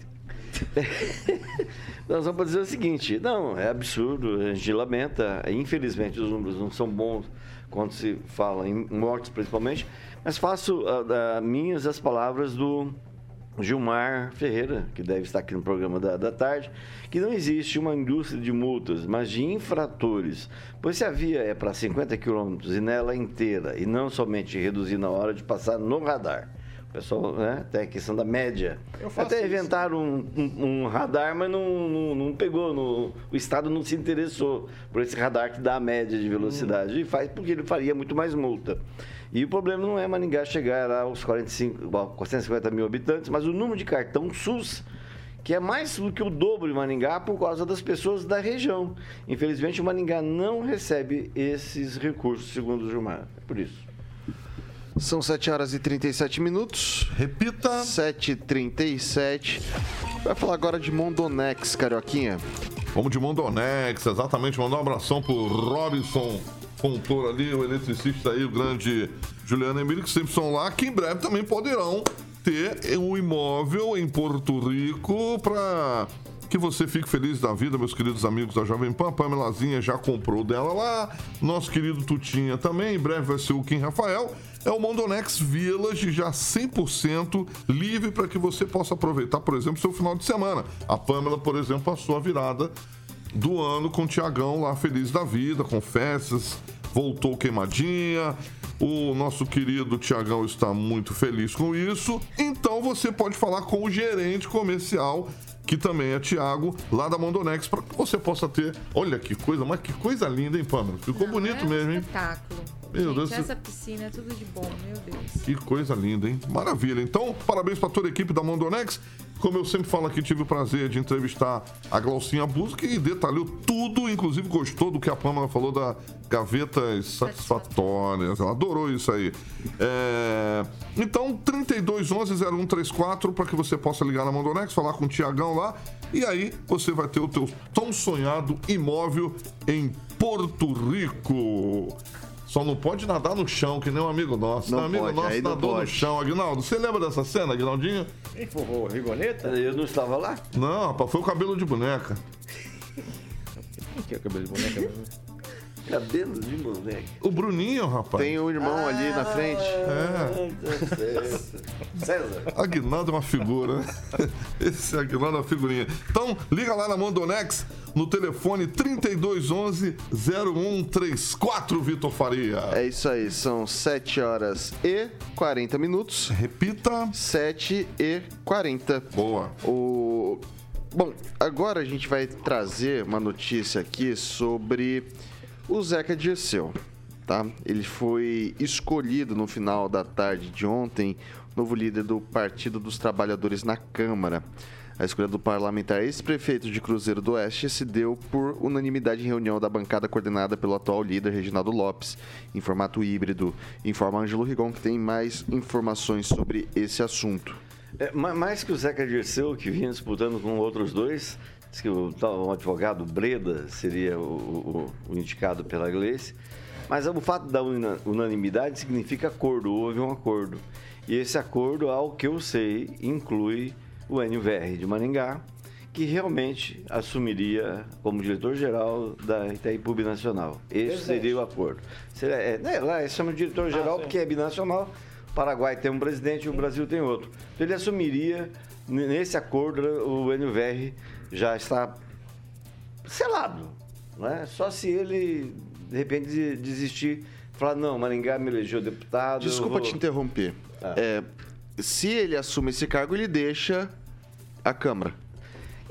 só para dizer o seguinte, não, é absurdo, a gente lamenta, infelizmente os números não são bons quando se fala em mortes principalmente, mas faço uh, minhas as palavras do Gilmar Ferreira, que deve estar aqui no programa da, da tarde, que não existe uma indústria de multas, mas de infratores. Pois se a via é para 50 km e nela inteira, e não somente reduzir na hora de passar no radar, pessoal, né? Tem a questão da média. Até inventaram um, um, um, radar, mas não, não, não, pegou. No, o Estado não se interessou por esse radar que dá a média de velocidade. Hum. E faz porque ele faria muito mais multa. E o problema não é Maningá chegar aos 45, 450 mil habitantes, mas o número de cartão SUS, que é mais do que o dobro de Maningá por causa das pessoas da região. Infelizmente, o Maningá não recebe esses recursos, segundo o Gilmar. É por isso. São 7 horas e 37 minutos. Repita. 7h37. Vai falar agora de Mondonex, Carioquinha. Vamos de Mondonex, exatamente. Mandar um abração pro Robinson Fontoura ali, o eletricista aí, o grande Juliano Emílio, que sempre são lá, que em breve também poderão ter um imóvel em Porto Rico para que você fique feliz da vida, meus queridos amigos da Jovem Pan. Pamelazinha já comprou dela lá. Nosso querido Tutinha também. Em breve vai ser o Kim Rafael. É o Mondonex Village já 100% livre para que você possa aproveitar, por exemplo, seu final de semana. A Pamela, por exemplo, passou a virada do ano com o Tiagão lá feliz da vida, com festas, voltou queimadinha. O nosso querido Tiagão está muito feliz com isso. Então você pode falar com o gerente comercial que também é Thiago, lá da Mondonex, para que você possa ter. Olha que coisa, mas que coisa linda, hein, Pâmela? Ficou Não, bonito é um mesmo, hein? Espetáculo. Meu Gente, Deus. essa piscina é tudo de bom, meu Deus. Que coisa linda, hein? Maravilha. Então, parabéns para toda a equipe da Mondonex. Como eu sempre falo aqui, tive o prazer de entrevistar a Glaucinha Bus, que detalhou tudo, inclusive gostou do que a Pâmela falou da gavetas satisfatórias. Ela adorou isso aí. É... Então, 3211-0134 para que você possa ligar na Mondonex, falar com o Tiagão lá. E aí você vai ter o teu tão sonhado imóvel em Porto Rico. Só não pode nadar no chão, que nem um amigo nosso. Não um amigo pode, nosso aí não nadou no chão. Aguinaldo, você lembra dessa cena, Aguinaldinho? Quem forrou? Rigoneta? Eu não estava lá? Não, rapaz, foi o cabelo de boneca. Que é o cabelo de boneca? Cabelo de moleque. O Bruninho, rapaz. Tem um irmão ali na frente. É. César. Aguinaldo é uma figura. Esse Aguinaldo é uma figurinha. Então, liga lá na Mondonex no telefone 3211-0134, Vitor Faria. É isso aí, são 7 horas e 40 minutos. Repita. 7 e 40. Boa. O... Bom, agora a gente vai trazer uma notícia aqui sobre o Zeca Dirceu, tá? Ele foi escolhido no final da tarde de ontem, novo líder do Partido dos Trabalhadores na Câmara. A escolha do parlamentar ex-prefeito de Cruzeiro do Oeste se deu por unanimidade em reunião da bancada coordenada pelo atual líder Reginaldo Lopes, em formato híbrido. Informa Ângelo Rigon, que tem mais informações sobre esse assunto. É, ma- mais que o Zeca Dirceu, que vinha disputando com outros dois, diz que o, o advogado Breda seria o, o- o indicado pela Gleice. Mas o fato da una- unanimidade significa acordo, houve um acordo. E esse acordo, ao que eu sei, inclui o NVR de Maringá, que realmente assumiria como diretor-geral da Itaipu Binacional. Esse seria o acordo. Seria, é, né, lá eles chamam de diretor-geral Ah, porque é binacional. O Paraguai tem um presidente e o Brasil tem outro. Então ele assumiria, nesse acordo, o NVR já está selado. Não é? Só se ele, de repente, de- desistir, falar, não, Maringá me elegeu deputado. Desculpa vou- te interromper. É, se ele assume esse cargo, ele deixa a Câmara.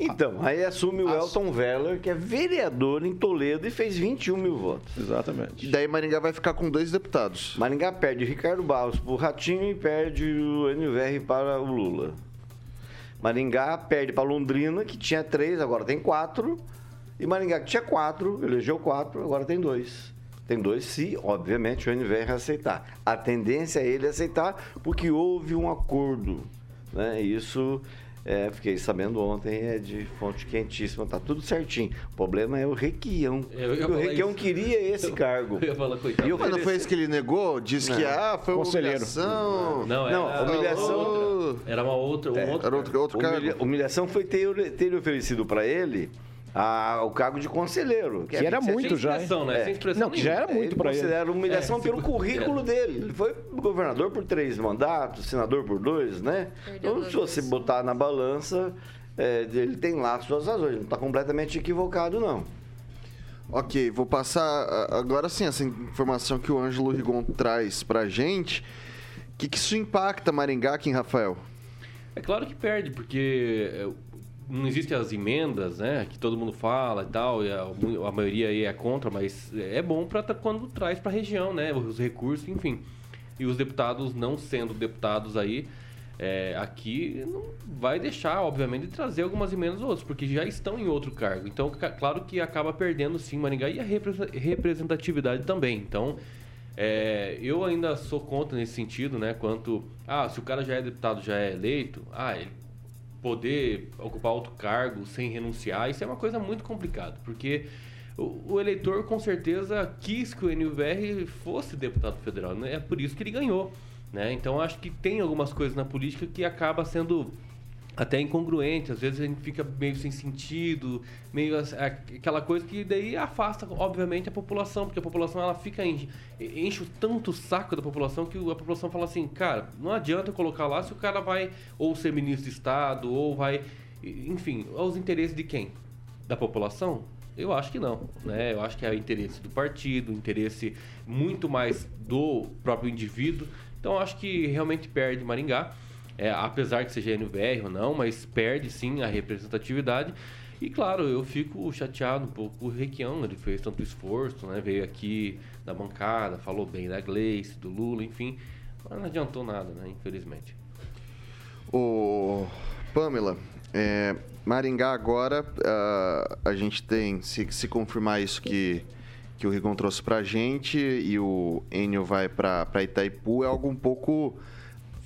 Então, aí assume o Elton Veller, que é vereador em Toledo e fez 21 mil votos. Exatamente. E daí Maringá vai ficar com dois deputados. Maringá perde Ricardo Barros para o Ratinho e perde o NVR para o Lula. Maringá perde para Londrina, que tinha três, agora tem quatro. E Maringá, que tinha quatro, elegeu quatro, agora tem dois. Tem dois se, obviamente, o NVR aceitar. A tendência é ele aceitar, porque houve um acordo. Né? Isso, é, fiquei sabendo ontem, é de fonte quentíssima, tá tudo certinho. O problema é o Requião. O Requião queria esse cargo. Eu ia falar, coitado. E Mas não foi oferecer- isso que ele negou? Disse que, Não. ah, foi uma Conselheiro. humilhação. Não, era, Não, humilhação- outra. Era uma outra, um É, outro. Era outro, outro Humilha- cargo. humilhação foi ter, ter oferecido para ele a- o cargo de conselheiro. Que era sem muito já, né? É. Sem expressão Não, que já era muito pra ele. considera humilhação É, pelo currículo é. dele. Ele foi governador por três mandatos, senador por dois, né? Perdeu Então, se você botar na balança, é, ele tem lá as suas razões. Não está completamente equivocado, não. Ok, vou passar agora sim essa informação que o Ângelo Rigon traz pra gente. O que, que isso impacta Maringá aqui em Rafael? É claro que perde, porque é, não existem as emendas, né? Que todo mundo fala e tal, e a, a maioria aí é contra, mas é bom para quando traz para a região, né? Os recursos, enfim. E os deputados não sendo deputados aí, é, aqui não vai deixar, obviamente, de trazer algumas emendas ou outras, porque já estão em outro cargo. Então, claro que acaba perdendo sim Maringá e a repre- representatividade também. Então, é, eu ainda sou contra nesse sentido, né? Quanto, ah, se o cara já é deputado, já é eleito, ah, ele poder ocupar outro cargo sem renunciar, isso é uma coisa muito complicada, porque o, o eleitor com certeza quis que o NVR fosse deputado federal, né? É por isso que ele ganhou, né? Então acho que tem algumas coisas na política que acaba sendo até incongruente, às vezes a gente fica meio sem sentido, meio aquela coisa que daí afasta, obviamente, a população, porque a população ela fica enche, enche tanto o saco da população que a população fala assim, cara, não adianta colocar lá se o cara vai ou ser ministro de Estado, ou vai, enfim, aos interesses de quem? Da população? Eu acho que não, né? Eu acho que é o interesse do partido, o interesse muito mais do próprio indivíduo. Então acho que realmente perde Maringá é, apesar que seja NVR ou não, mas perde sim a representatividade. E claro, eu fico chateado um pouco com o Requião, ele fez tanto esforço, né? Veio aqui da bancada, falou bem da Gleice, do Lula, enfim, mas não adiantou nada, né? Infelizmente. Ô, Pamela, é, Maringá agora, ah, a gente tem, se, se confirmar isso que, que o Rigon trouxe pra gente e o Enio vai pra Itaipu, é algo um pouco...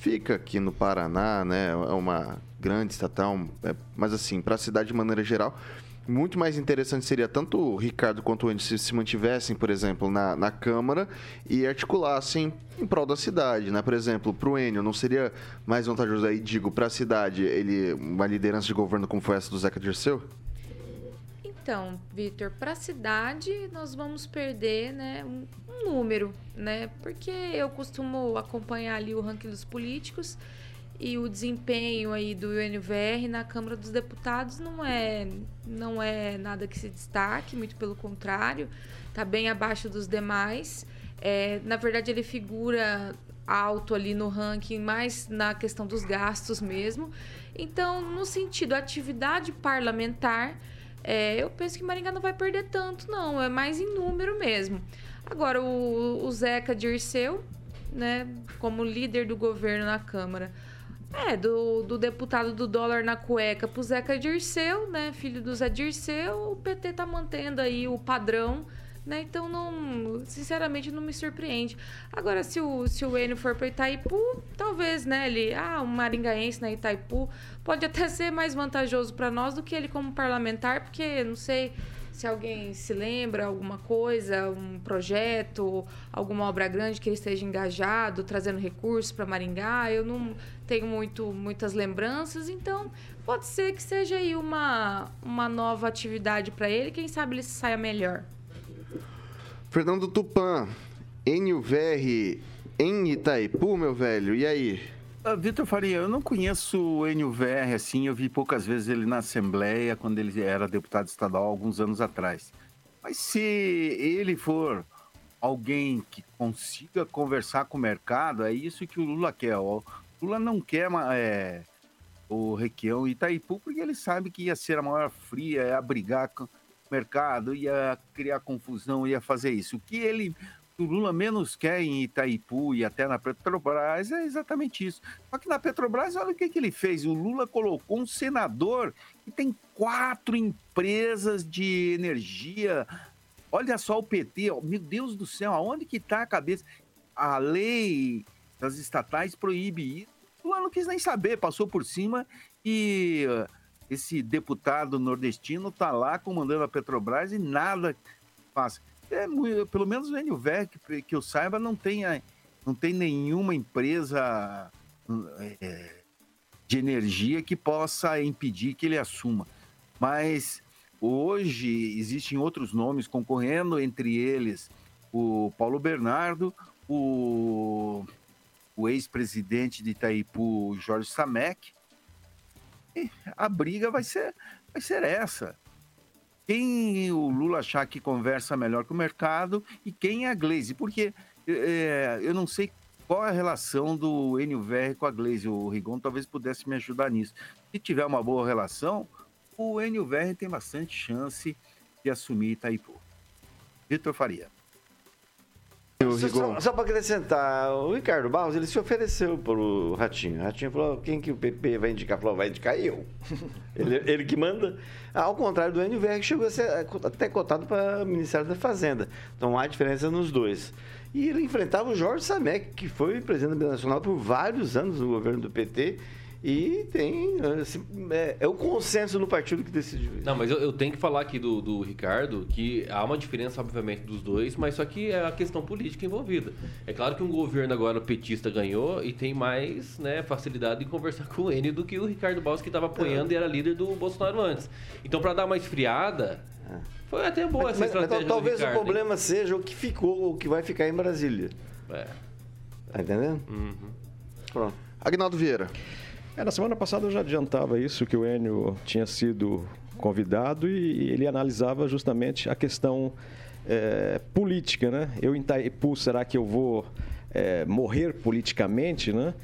Fica aqui no Paraná, né? É uma grande estatal, é, mas assim, pra cidade de maneira geral, muito mais interessante seria tanto o Ricardo quanto o Enio se, se mantivessem, por exemplo, na, na Câmara e articulassem em prol da cidade, né? Por exemplo, para o Enio, não seria mais vantajoso aí, digo, para a cidade, ele uma liderança de governo como foi essa do Zeca Dirceu? Então, Vitor, para a cidade nós vamos perder, né, um, um número, né? Porque eu costumo acompanhar ali o ranking dos políticos e o desempenho aí do UNVR na Câmara dos Deputados não é não é nada que se destaque, muito pelo contrário, tá bem abaixo dos demais. É, na verdade, ele figura alto ali no ranking, mais na questão dos gastos mesmo. Então, no sentido atividade parlamentar, é, eu penso que Maringá não vai perder tanto, não. É mais em número mesmo. Agora, o, o Zeca Dirceu, né, como líder do governo na Câmara, é, do, do deputado do dólar na cueca pro Zeca Dirceu, né, filho do Zé Dirceu, o PT tá mantendo aí o padrão, né, então não, sinceramente não me surpreende. Agora, se o, se o Enio for para Itaipu, talvez, né, ele, ah, um maringaense na Itaipu, pode até ser mais vantajoso para nós do que ele como parlamentar, porque, não sei, se alguém se lembra alguma coisa, um projeto, alguma obra grande que ele esteja engajado, trazendo recursos para Maringá. Eu não tenho muito, muitas lembranças, então pode ser que seja aí uma, uma nova atividade para ele. Quem sabe ele saia melhor. Fernando Tupan, NUVR em Itaipu, meu velho, e aí? Uh, Vitor Faria, eu não conheço o NUVR assim, eu vi poucas vezes ele na Assembleia, quando ele era deputado estadual, alguns anos atrás. Mas se ele for alguém que consiga conversar com o mercado, é isso que o Lula quer. O Lula não quer é, o Requião Itaipu, porque ele sabe que ia ser a maior fria, ia brigar com mercado, ia criar confusão, ia fazer isso. O que ele o Lula menos quer em Itaipu e até na Petrobras é exatamente isso. Só que na Petrobras, olha o que, que ele fez. O Lula colocou um senador que tem quatro empresas de energia. Olha só o PT, meu Deus do céu, aonde que está a cabeça? A lei das estatais proíbe isso. O Lula não quis nem saber, passou por cima e uh, esse deputado nordestino está lá comandando a Petrobras e nada faz é, pelo menos o NUVER, que, que eu saiba, não tem, não tem nenhuma empresa é, de energia que possa impedir que ele assuma. Mas hoje existem outros nomes concorrendo, entre eles o Paulo Bernardo, o, o ex-presidente de Itaipu, Jorge Samek. A briga vai ser, vai ser essa quem o Lula achar que conversa melhor com o mercado e quem é a Glaze. Porque é, eu não sei qual é a relação do NUVR com a Glaze. O Rigon talvez pudesse me ajudar nisso. Se tiver uma boa relação, o NUVR tem bastante chance de assumir Itaipu. Vitor Faria. Só, só, só para acrescentar, o Ricardo Barros, ele se ofereceu para o Ratinho. O Ratinho falou, quem que o PP vai indicar? Falou, vai indicar eu. ele, ele, que manda. Ao contrário do NVR, que chegou a ser até cotado para o Ministério da Fazenda. Então há diferença nos dois. E ele enfrentava o Jorge Samek, que foi presidente nacional por vários anos no governo do PT e tem. Assim, é, é, o consenso no partido que decidiu isso. Não, mas eu, eu tenho que falar aqui do, do, Ricardo que há uma diferença, obviamente, dos dois, mas só que é a questão política envolvida. É claro que um governo agora petista ganhou e tem mais né, facilidade de conversar com ele do que o Ricardo Baus, que estava apoiando é. e era líder do Bolsonaro antes. Então, para dar uma esfriada. Foi até boa mas, essa estratégia. Mas, talvez Ricardo, o problema hein? seja o que ficou, o que vai ficar em Brasília. É. Tá entendendo? Uhum. Pronto. Agnaldo Vieira. É, na semana passada eu já adiantava isso, que o Enio tinha sido convidado e ele analisava justamente a questão é, política, né? Eu em Itaipu, será que eu vou é, morrer politicamente, né?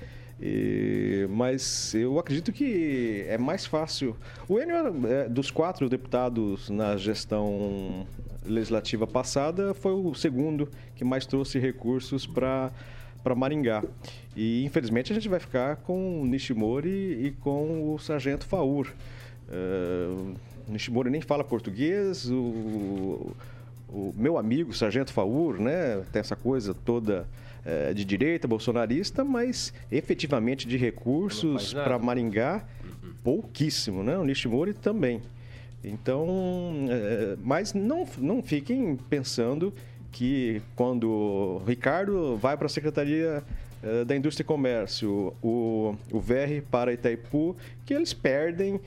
E, mas eu acredito que é mais fácil. O Enio, é, dos quatro deputados na gestão legislativa passada, foi o segundo que mais trouxe recursos para para Maringá. E infelizmente a gente vai ficar com o Nishimori e com o Sargento Faur. Uh, o Nishimori nem fala português, o, o meu amigo Sargento Faur, né, tem essa coisa toda uh, de direita, bolsonarista, mas efetivamente de recursos para Maringá, uhum. pouquíssimo, né? O Nishimori também. Então, uh, mas não, não fiquem pensando que quando o Ricardo vai para a Secretaria eh, da Indústria e Comércio, o, o VR para Itaipu, que eles perdem,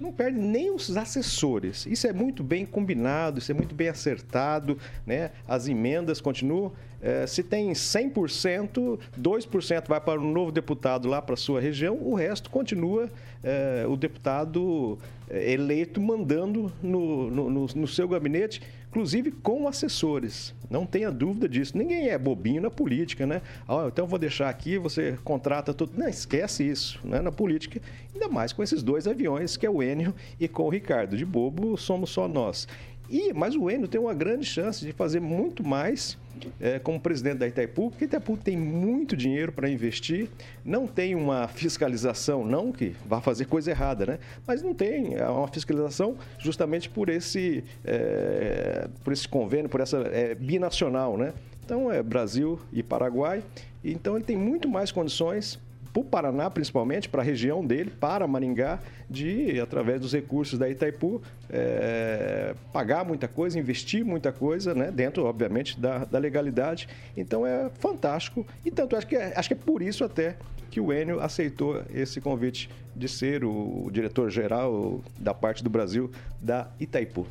não perdem nem os assessores. Isso é muito bem combinado, isso é muito bem acertado, né? As emendas continuam. É, se tem 100%, 2% vai para o novo deputado lá para a sua região, o resto continua é, o deputado eleito mandando no, no, no, no seu gabinete inclusive com assessores. Não tenha dúvida disso. Ninguém é bobinho na política, né? Ah, então eu vou deixar aqui, você contrata tudo. Não, esquece isso, né? Na política, ainda mais com esses dois aviões, que é o Enio e com o Ricardo. De bobo somos só nós. E, mas o Enio tem uma grande chance de fazer muito mais é, como presidente da Itaipu, porque Itaipu tem muito dinheiro para investir, não tem uma fiscalização, não que vá fazer coisa errada, né? Mas não tem é uma fiscalização justamente por esse, é, por esse convênio, por essa é, binacional, né? Então é Brasil e Paraguai, então ele tem muito mais condições para o Paraná, principalmente, para a região dele, para Maringá, de, através dos recursos da Itaipu, é, pagar muita coisa, investir muita coisa, né? dentro, obviamente, da, da legalidade. Então é fantástico. E tanto acho que é, acho que é por isso até que o Enio aceitou esse convite de ser o diretor-geral da parte do Brasil da Itaipu.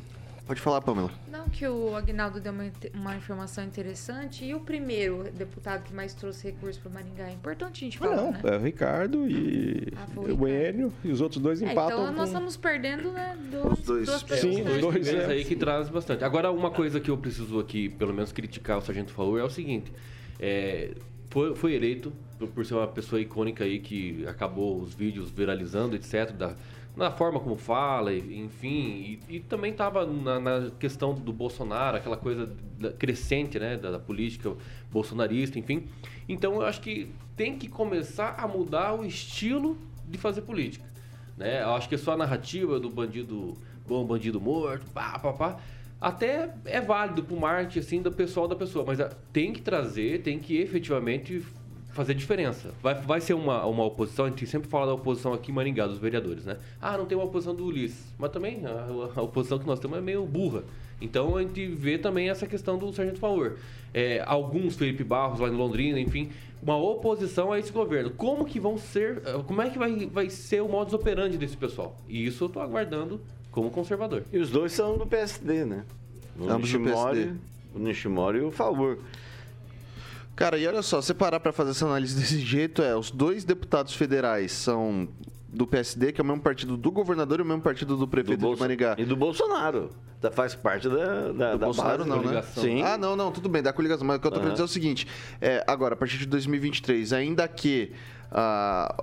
Pode falar, Pamela. Não, que o Agnaldo deu uma, uma informação interessante. E o primeiro deputado que mais trouxe recursos para Maringá? É importante a gente falar, não, né? é o Ricardo e Ah, o o Enio e os outros dois É, empatam. então nós com- estamos perdendo, né? Dois, dois. duas É, pessoas. os dois, é. aí que traz bastante. Agora, uma coisa que eu preciso aqui, pelo menos, criticar o Sargento Faur é o seguinte. é, foi, foi eleito por, por ser uma pessoa icônica aí que acabou os vídeos viralizando, etc. Da, na forma como fala, enfim. E, e também estava na, na questão do Bolsonaro, aquela coisa crescente, né? Da, da política bolsonarista, enfim. Então, eu acho que tem que começar a mudar o estilo de fazer política né? Eu acho que só a narrativa do bandido bom, bandido morto, pá, pá, pá. Até é válido pro marketing, assim, do pessoal da pessoa, mas ah, tem que trazer, tem que efetivamente fazer diferença. Vai, vai ser uma, uma oposição, a gente sempre fala da oposição aqui em Maringá, dos vereadores, né? Ah, não tem uma oposição do Ulisses, mas também a, a oposição que nós temos é meio burra. Então a gente vê também essa questão do Sargento Favor. É, alguns, Felipe Barros lá em Londrina, enfim, uma oposição a esse governo. Como que vão ser, eh, como é que vai, vai ser o modus operandi desse pessoal? E isso eu tô aguardando como conservador. E os dois são do PSD, né? O Ambos Nishimori, PSD. o Nishimori e o Favor. Cara, e olha só, você parar pra fazer essa análise desse jeito, é, os dois deputados federais são do PSD, que é o mesmo partido do governador e o mesmo partido do prefeito de Bolso- Maringá. E do Bolsonaro. Da- Faz parte da, da, Do da Bolsonaro base não, né? Sim. Ah, não, não, tudo bem, da coligação. Mas o que eu tô Aham. querendo dizer é o seguinte: é, agora, a partir de 2023, ainda que a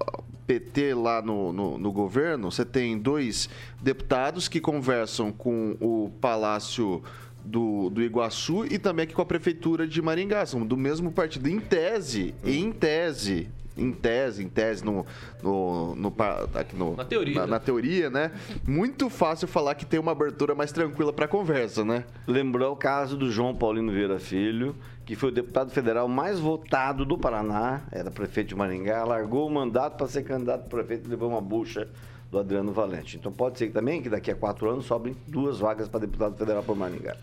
PT lá no, no, no governo, você tem dois deputados que conversam com o Palácio do, do Iguaçu e também aqui com a Prefeitura de Maringá. São do mesmo partido. Em tese, em tese. Em tese, em tese, no, no, no, no- Na teoria, na, né? na teoria, né? Muito fácil falar que tem uma abertura mais tranquila pra conversa, né? Lembrou o caso do João Paulino Vieira Filho, que foi o deputado federal mais votado do Paraná, era prefeito de Maringá, largou o mandato para ser candidato a prefeito e levou uma bucha do Adriano Valente. Então pode ser também que daqui a quatro anos sobrem duas vagas para deputado federal por Maringá.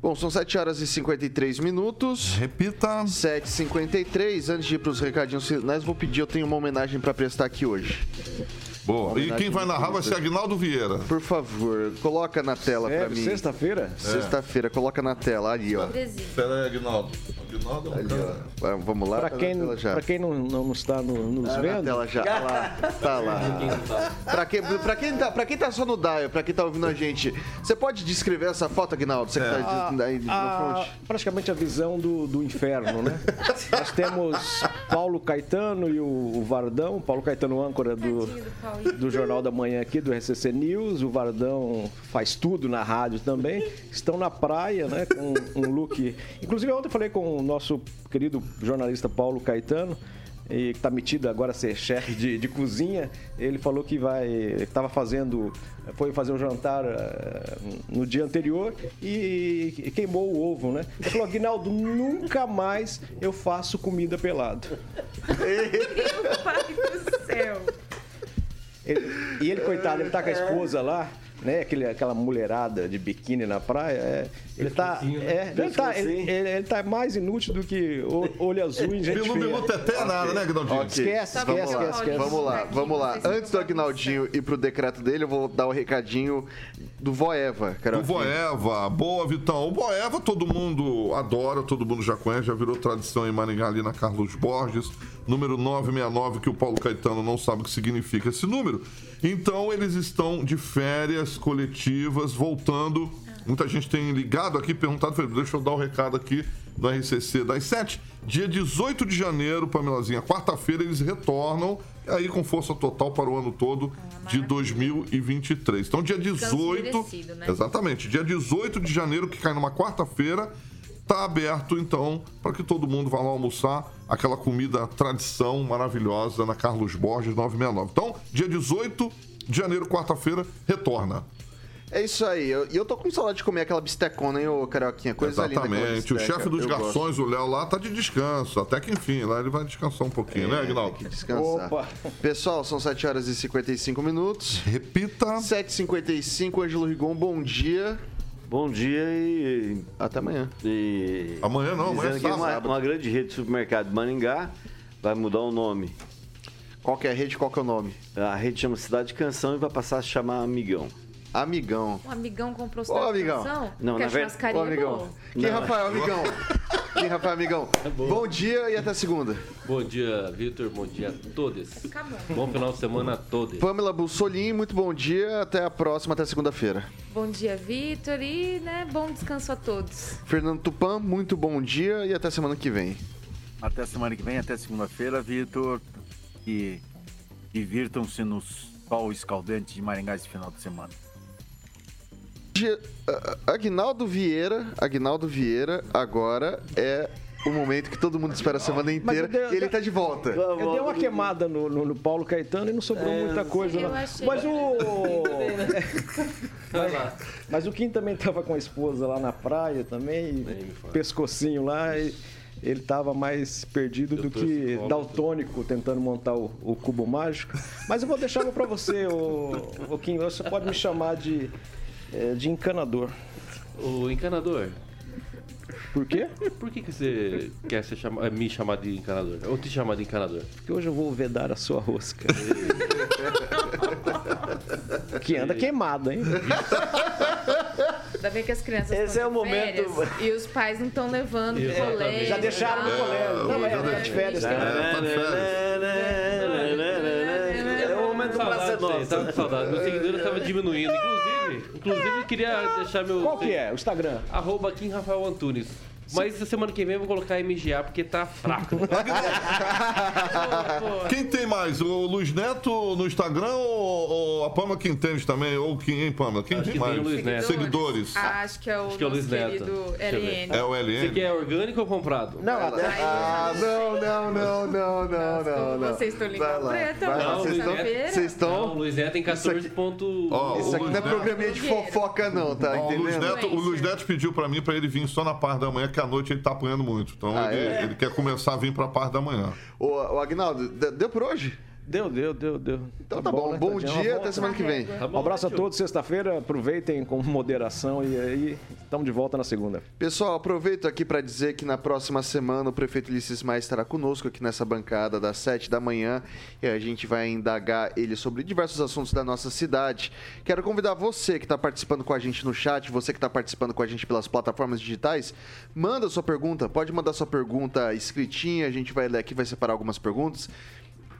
Bom, são 7 horas e 53 minutos. Repita. 7h53. Antes de ir para os recadinhos finais, vou pedir, eu tenho uma homenagem para prestar aqui hoje. Boa. E quem vai narrar vai ser Agnaldo Vieira. Por favor, coloca na tela É, para mim. sexta-feira? Sexta-feira, coloca na tela, ali, ó. Espera aí, Agnaldo. Agnaldo é Ali, ó. Vamos lá? Para Tá quem, na pra quem não, não está no- nos Tá na vendo, tela já. Ah lá, tá lá. Pra quem, pra, quem tá, pra quem tá só no dial, pra quem tá ouvindo a gente, você pode descrever essa foto, Agnaldo? Você que tá a- praticamente a visão do, do inferno, né? Nós temos Paulo Caetano e o, o Vardão, Paulo Caetano âncora do, do Jornal da Manhã aqui, do RCC News, o Vardão faz tudo na rádio também, estão na praia, né, com um look... Inclusive ontem eu falei com o nosso querido jornalista Paulo Caetano, e que está metido agora a ser chefe de, de cozinha, ele falou que vai estava fazendo foi fazer um jantar eh, no dia anterior e, e queimou o ovo, né? Ele falou, Aguinaldo, nunca mais eu faço comida pelado. Meu pai do céu. Ele- e ele, coitado, ele tá com a esposa lá, né? Aquele, aquela mulherada de biquíni na praia. é, ele, tá, é, ele, tá, ele, ele- ele tá mais inútil do que o- olho azul em gente Bilu. Bilu Teté nada, né, Agnaldinho? Ok, Esquece, vamos esquece, lá, esquece, esquece. Vamos lá, vamos lá. Antes do Agnaldinho ir pro decreto dele, eu vou dar o recadinho do Voeva. O Voeva, boa, Vitão. O Voeva todo mundo adora, todo mundo já conhece, já virou tradição em Maringá, ali na Carlos Borges, número 969, que o Paulo Caetano não sabe o que significa esse número. Então, eles estão de férias coletivas, voltando. Muita gente tem ligado aqui, perguntado, falei, deixa eu dar o recado aqui do RCC das 7. Dia 18 de janeiro, Pamelazinha, quarta-feira, eles retornam, aí com força total para o ano todo de 2023. Então, dia 18. merecido, né? Exatamente. Dia 18 de janeiro, que cai numa quarta-feira, tá aberto, então, para que todo mundo vá lá almoçar aquela comida tradição maravilhosa na Carlos Borges 969. Então, dia 18 de janeiro, quarta-feira, retorna. É isso aí. Eu- E eu, tô com saudade de comer aquela bistecona, hein, ô Carioquinha? Coisa linda. aquela Exatamente. O chefe dos Eu gosto. garçons, o Léo, lá tá de descanso. Até que enfim, lá ele vai descansar um pouquinho, né, Aguinaldo? Tem que descansar. Pessoal, são 7 horas e 55 minutos. Repita. 7h55, Ângelo Rigon, bom dia. Bom dia e. Até amanhã. E... Amanhã não, amanhã é uma, uma grande rede de supermercado de Maringá vai mudar o nome. Qual que é a rede, qual que é o nome? A rede chama Cidade Canção e vai passar a se chamar Amigão. Amigão. Um amigão comprou Ô, amigão. canção? Não, Porque na verdade- Ô, é amigão. Quem. Rafael, amigão? Quem, Rafael, amigão? Bom dia e até segunda. Bom dia, Vitor. Bom dia a todos. Acabou. Bom final de semana a todos. Pamela Bussolin, muito bom dia. Até a próxima, até segunda-feira. Bom dia, Vitor. E, né, bom descanso a todos. Fernando Tupan, muito bom dia e até semana que vem. Até semana que vem, até segunda-feira, Vitor. E divirtam-se no sol escaldante de Maringá esse final de semana. Agnaldo Vieira, Agnaldo Vieira, agora é o momento que todo mundo espera a semana inteira. dei- e ele tá de volta. Eu dei uma queimada no, no- no Paulo Caetano e não sobrou muita coisa. Não. Mas o. Lá. Mas o Kim também tava com a esposa lá na praia também, pescocinho lá, e ele tava mais perdido Eu do que daltônico tentando montar o, o cubo mágico. Mas eu vou deixar uma pra você, o, o Kim. Você pode me chamar de, eh, de encanador. O encanador. Por quê? Por que, que você quer ser chama- me chamar de encanador? Ou te chamar de encanador? Porque hoje eu vou vedar a sua rosca. que anda queimado, hein? Ainda bem que as crianças Esse estão é o momento- férias E os pais não estão levando pro Exatamente. colégio. Já deixaram no tá? colégio. Não, mas é de férias, É, cara. De férias. É o momento do Praça é Saudade, sei, tava Nossa. com saudade. Meu seguidor estava diminuindo. Inclusive, inclusive, eu queria deixar meu. Qual que é? O Instagram? Arroba Kim Rafael Antunes. Mas essa semana que vem eu vou colocar MGA porque tá fraco. Quem tem mais? O Luiz Neto no Instagram ou, ou a Pamela Quintenes também? Ou quem, hein, Pamela? Quem Acho tem que tem mais? o Luiz Neto. Seguidores. Ah, acho que é o Acho que é o Luiz Neto. LN. É o Você LN? quer orgânico ou comprado? Não, até. Ah, não, não, não, não, não, não, não. Vocês estão ligando preta. Não, Vocês estão-. Vocês estão... o Luiz Neto tem 14 ponto... Ó, Isso aqui o não é programinha de fofoca, não, tá Ó, o, Luiz entendendo? Neto, o Luiz Neto pediu pra mim pra ele vir só na parte da manhã, que à noite ele tá apanhando muito. Então Ah, ele, é? ele quer começar a vir pra parte da manhã. Ô, ô Agnaldo, de- deu por hoje? Deu, deu, deu, deu. Então tá, bom. né, Bom tadinho? dia, até semana que vem. Tá Um bom, abraço a tio. todos. Sexta-feira, aproveitem com moderação e aí estamos de volta na segunda. Pessoal, aproveito aqui para dizer que na próxima semana o prefeito Ulisses Maia estará conosco aqui nessa bancada das 7 da manhã e a gente vai indagar ele sobre diversos assuntos da nossa cidade. Quero convidar você que está participando com a gente no chat, você que está participando com a gente pelas plataformas digitais, manda sua pergunta, pode mandar sua pergunta escritinha, a gente vai ler aqui, vai separar algumas perguntas.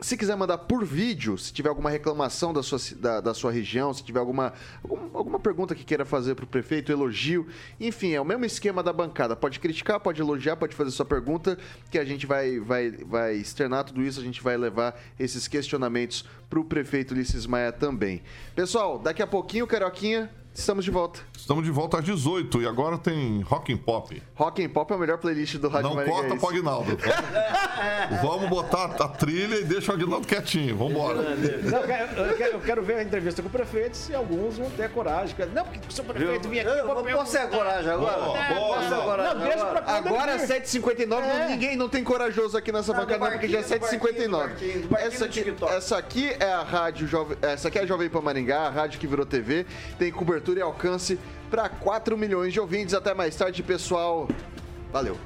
Se quiser mandar por vídeo, se tiver alguma reclamação da sua, da, da sua região, se tiver alguma, algum- alguma pergunta que queira fazer para o prefeito, elogio, enfim, é o mesmo esquema da bancada. Pode criticar, pode elogiar, pode fazer sua pergunta, que a gente vai, vai, vai externar tudo isso, a gente vai levar esses questionamentos para o prefeito Ulisses Maia também. Pessoal, daqui a pouquinho, Carioquinha, estamos de volta. Estamos de volta às 18 e agora tem Rock and Pop. Rock and Pop é a melhor playlist do Rádio Não Maringaense. corta pro Aguinaldo. Vamos botar a trilha e deixa o Aguinaldo quietinho. Vambora. Não, eu, quero, eu ver a entrevista com o prefeito se alguns vão ter coragem. Não, porque se o prefeito vir aqui. eu vou Posso ter coragem agora? Boa, Posso ter boa. coragem Não, deixa Agora vir. 7h59, É. ninguém não tem corajoso aqui nessa bancada, porque já é do barquinho, 7h59. do barquinho, do barquinho Essa aqui, essa aqui é a rádio Jovem. Essa aqui é a Jovem Pan Maringá, a rádio que virou TV. Tem cobertura e alcance para 4 milhões de ouvintes. Até mais tarde, pessoal. Valeu.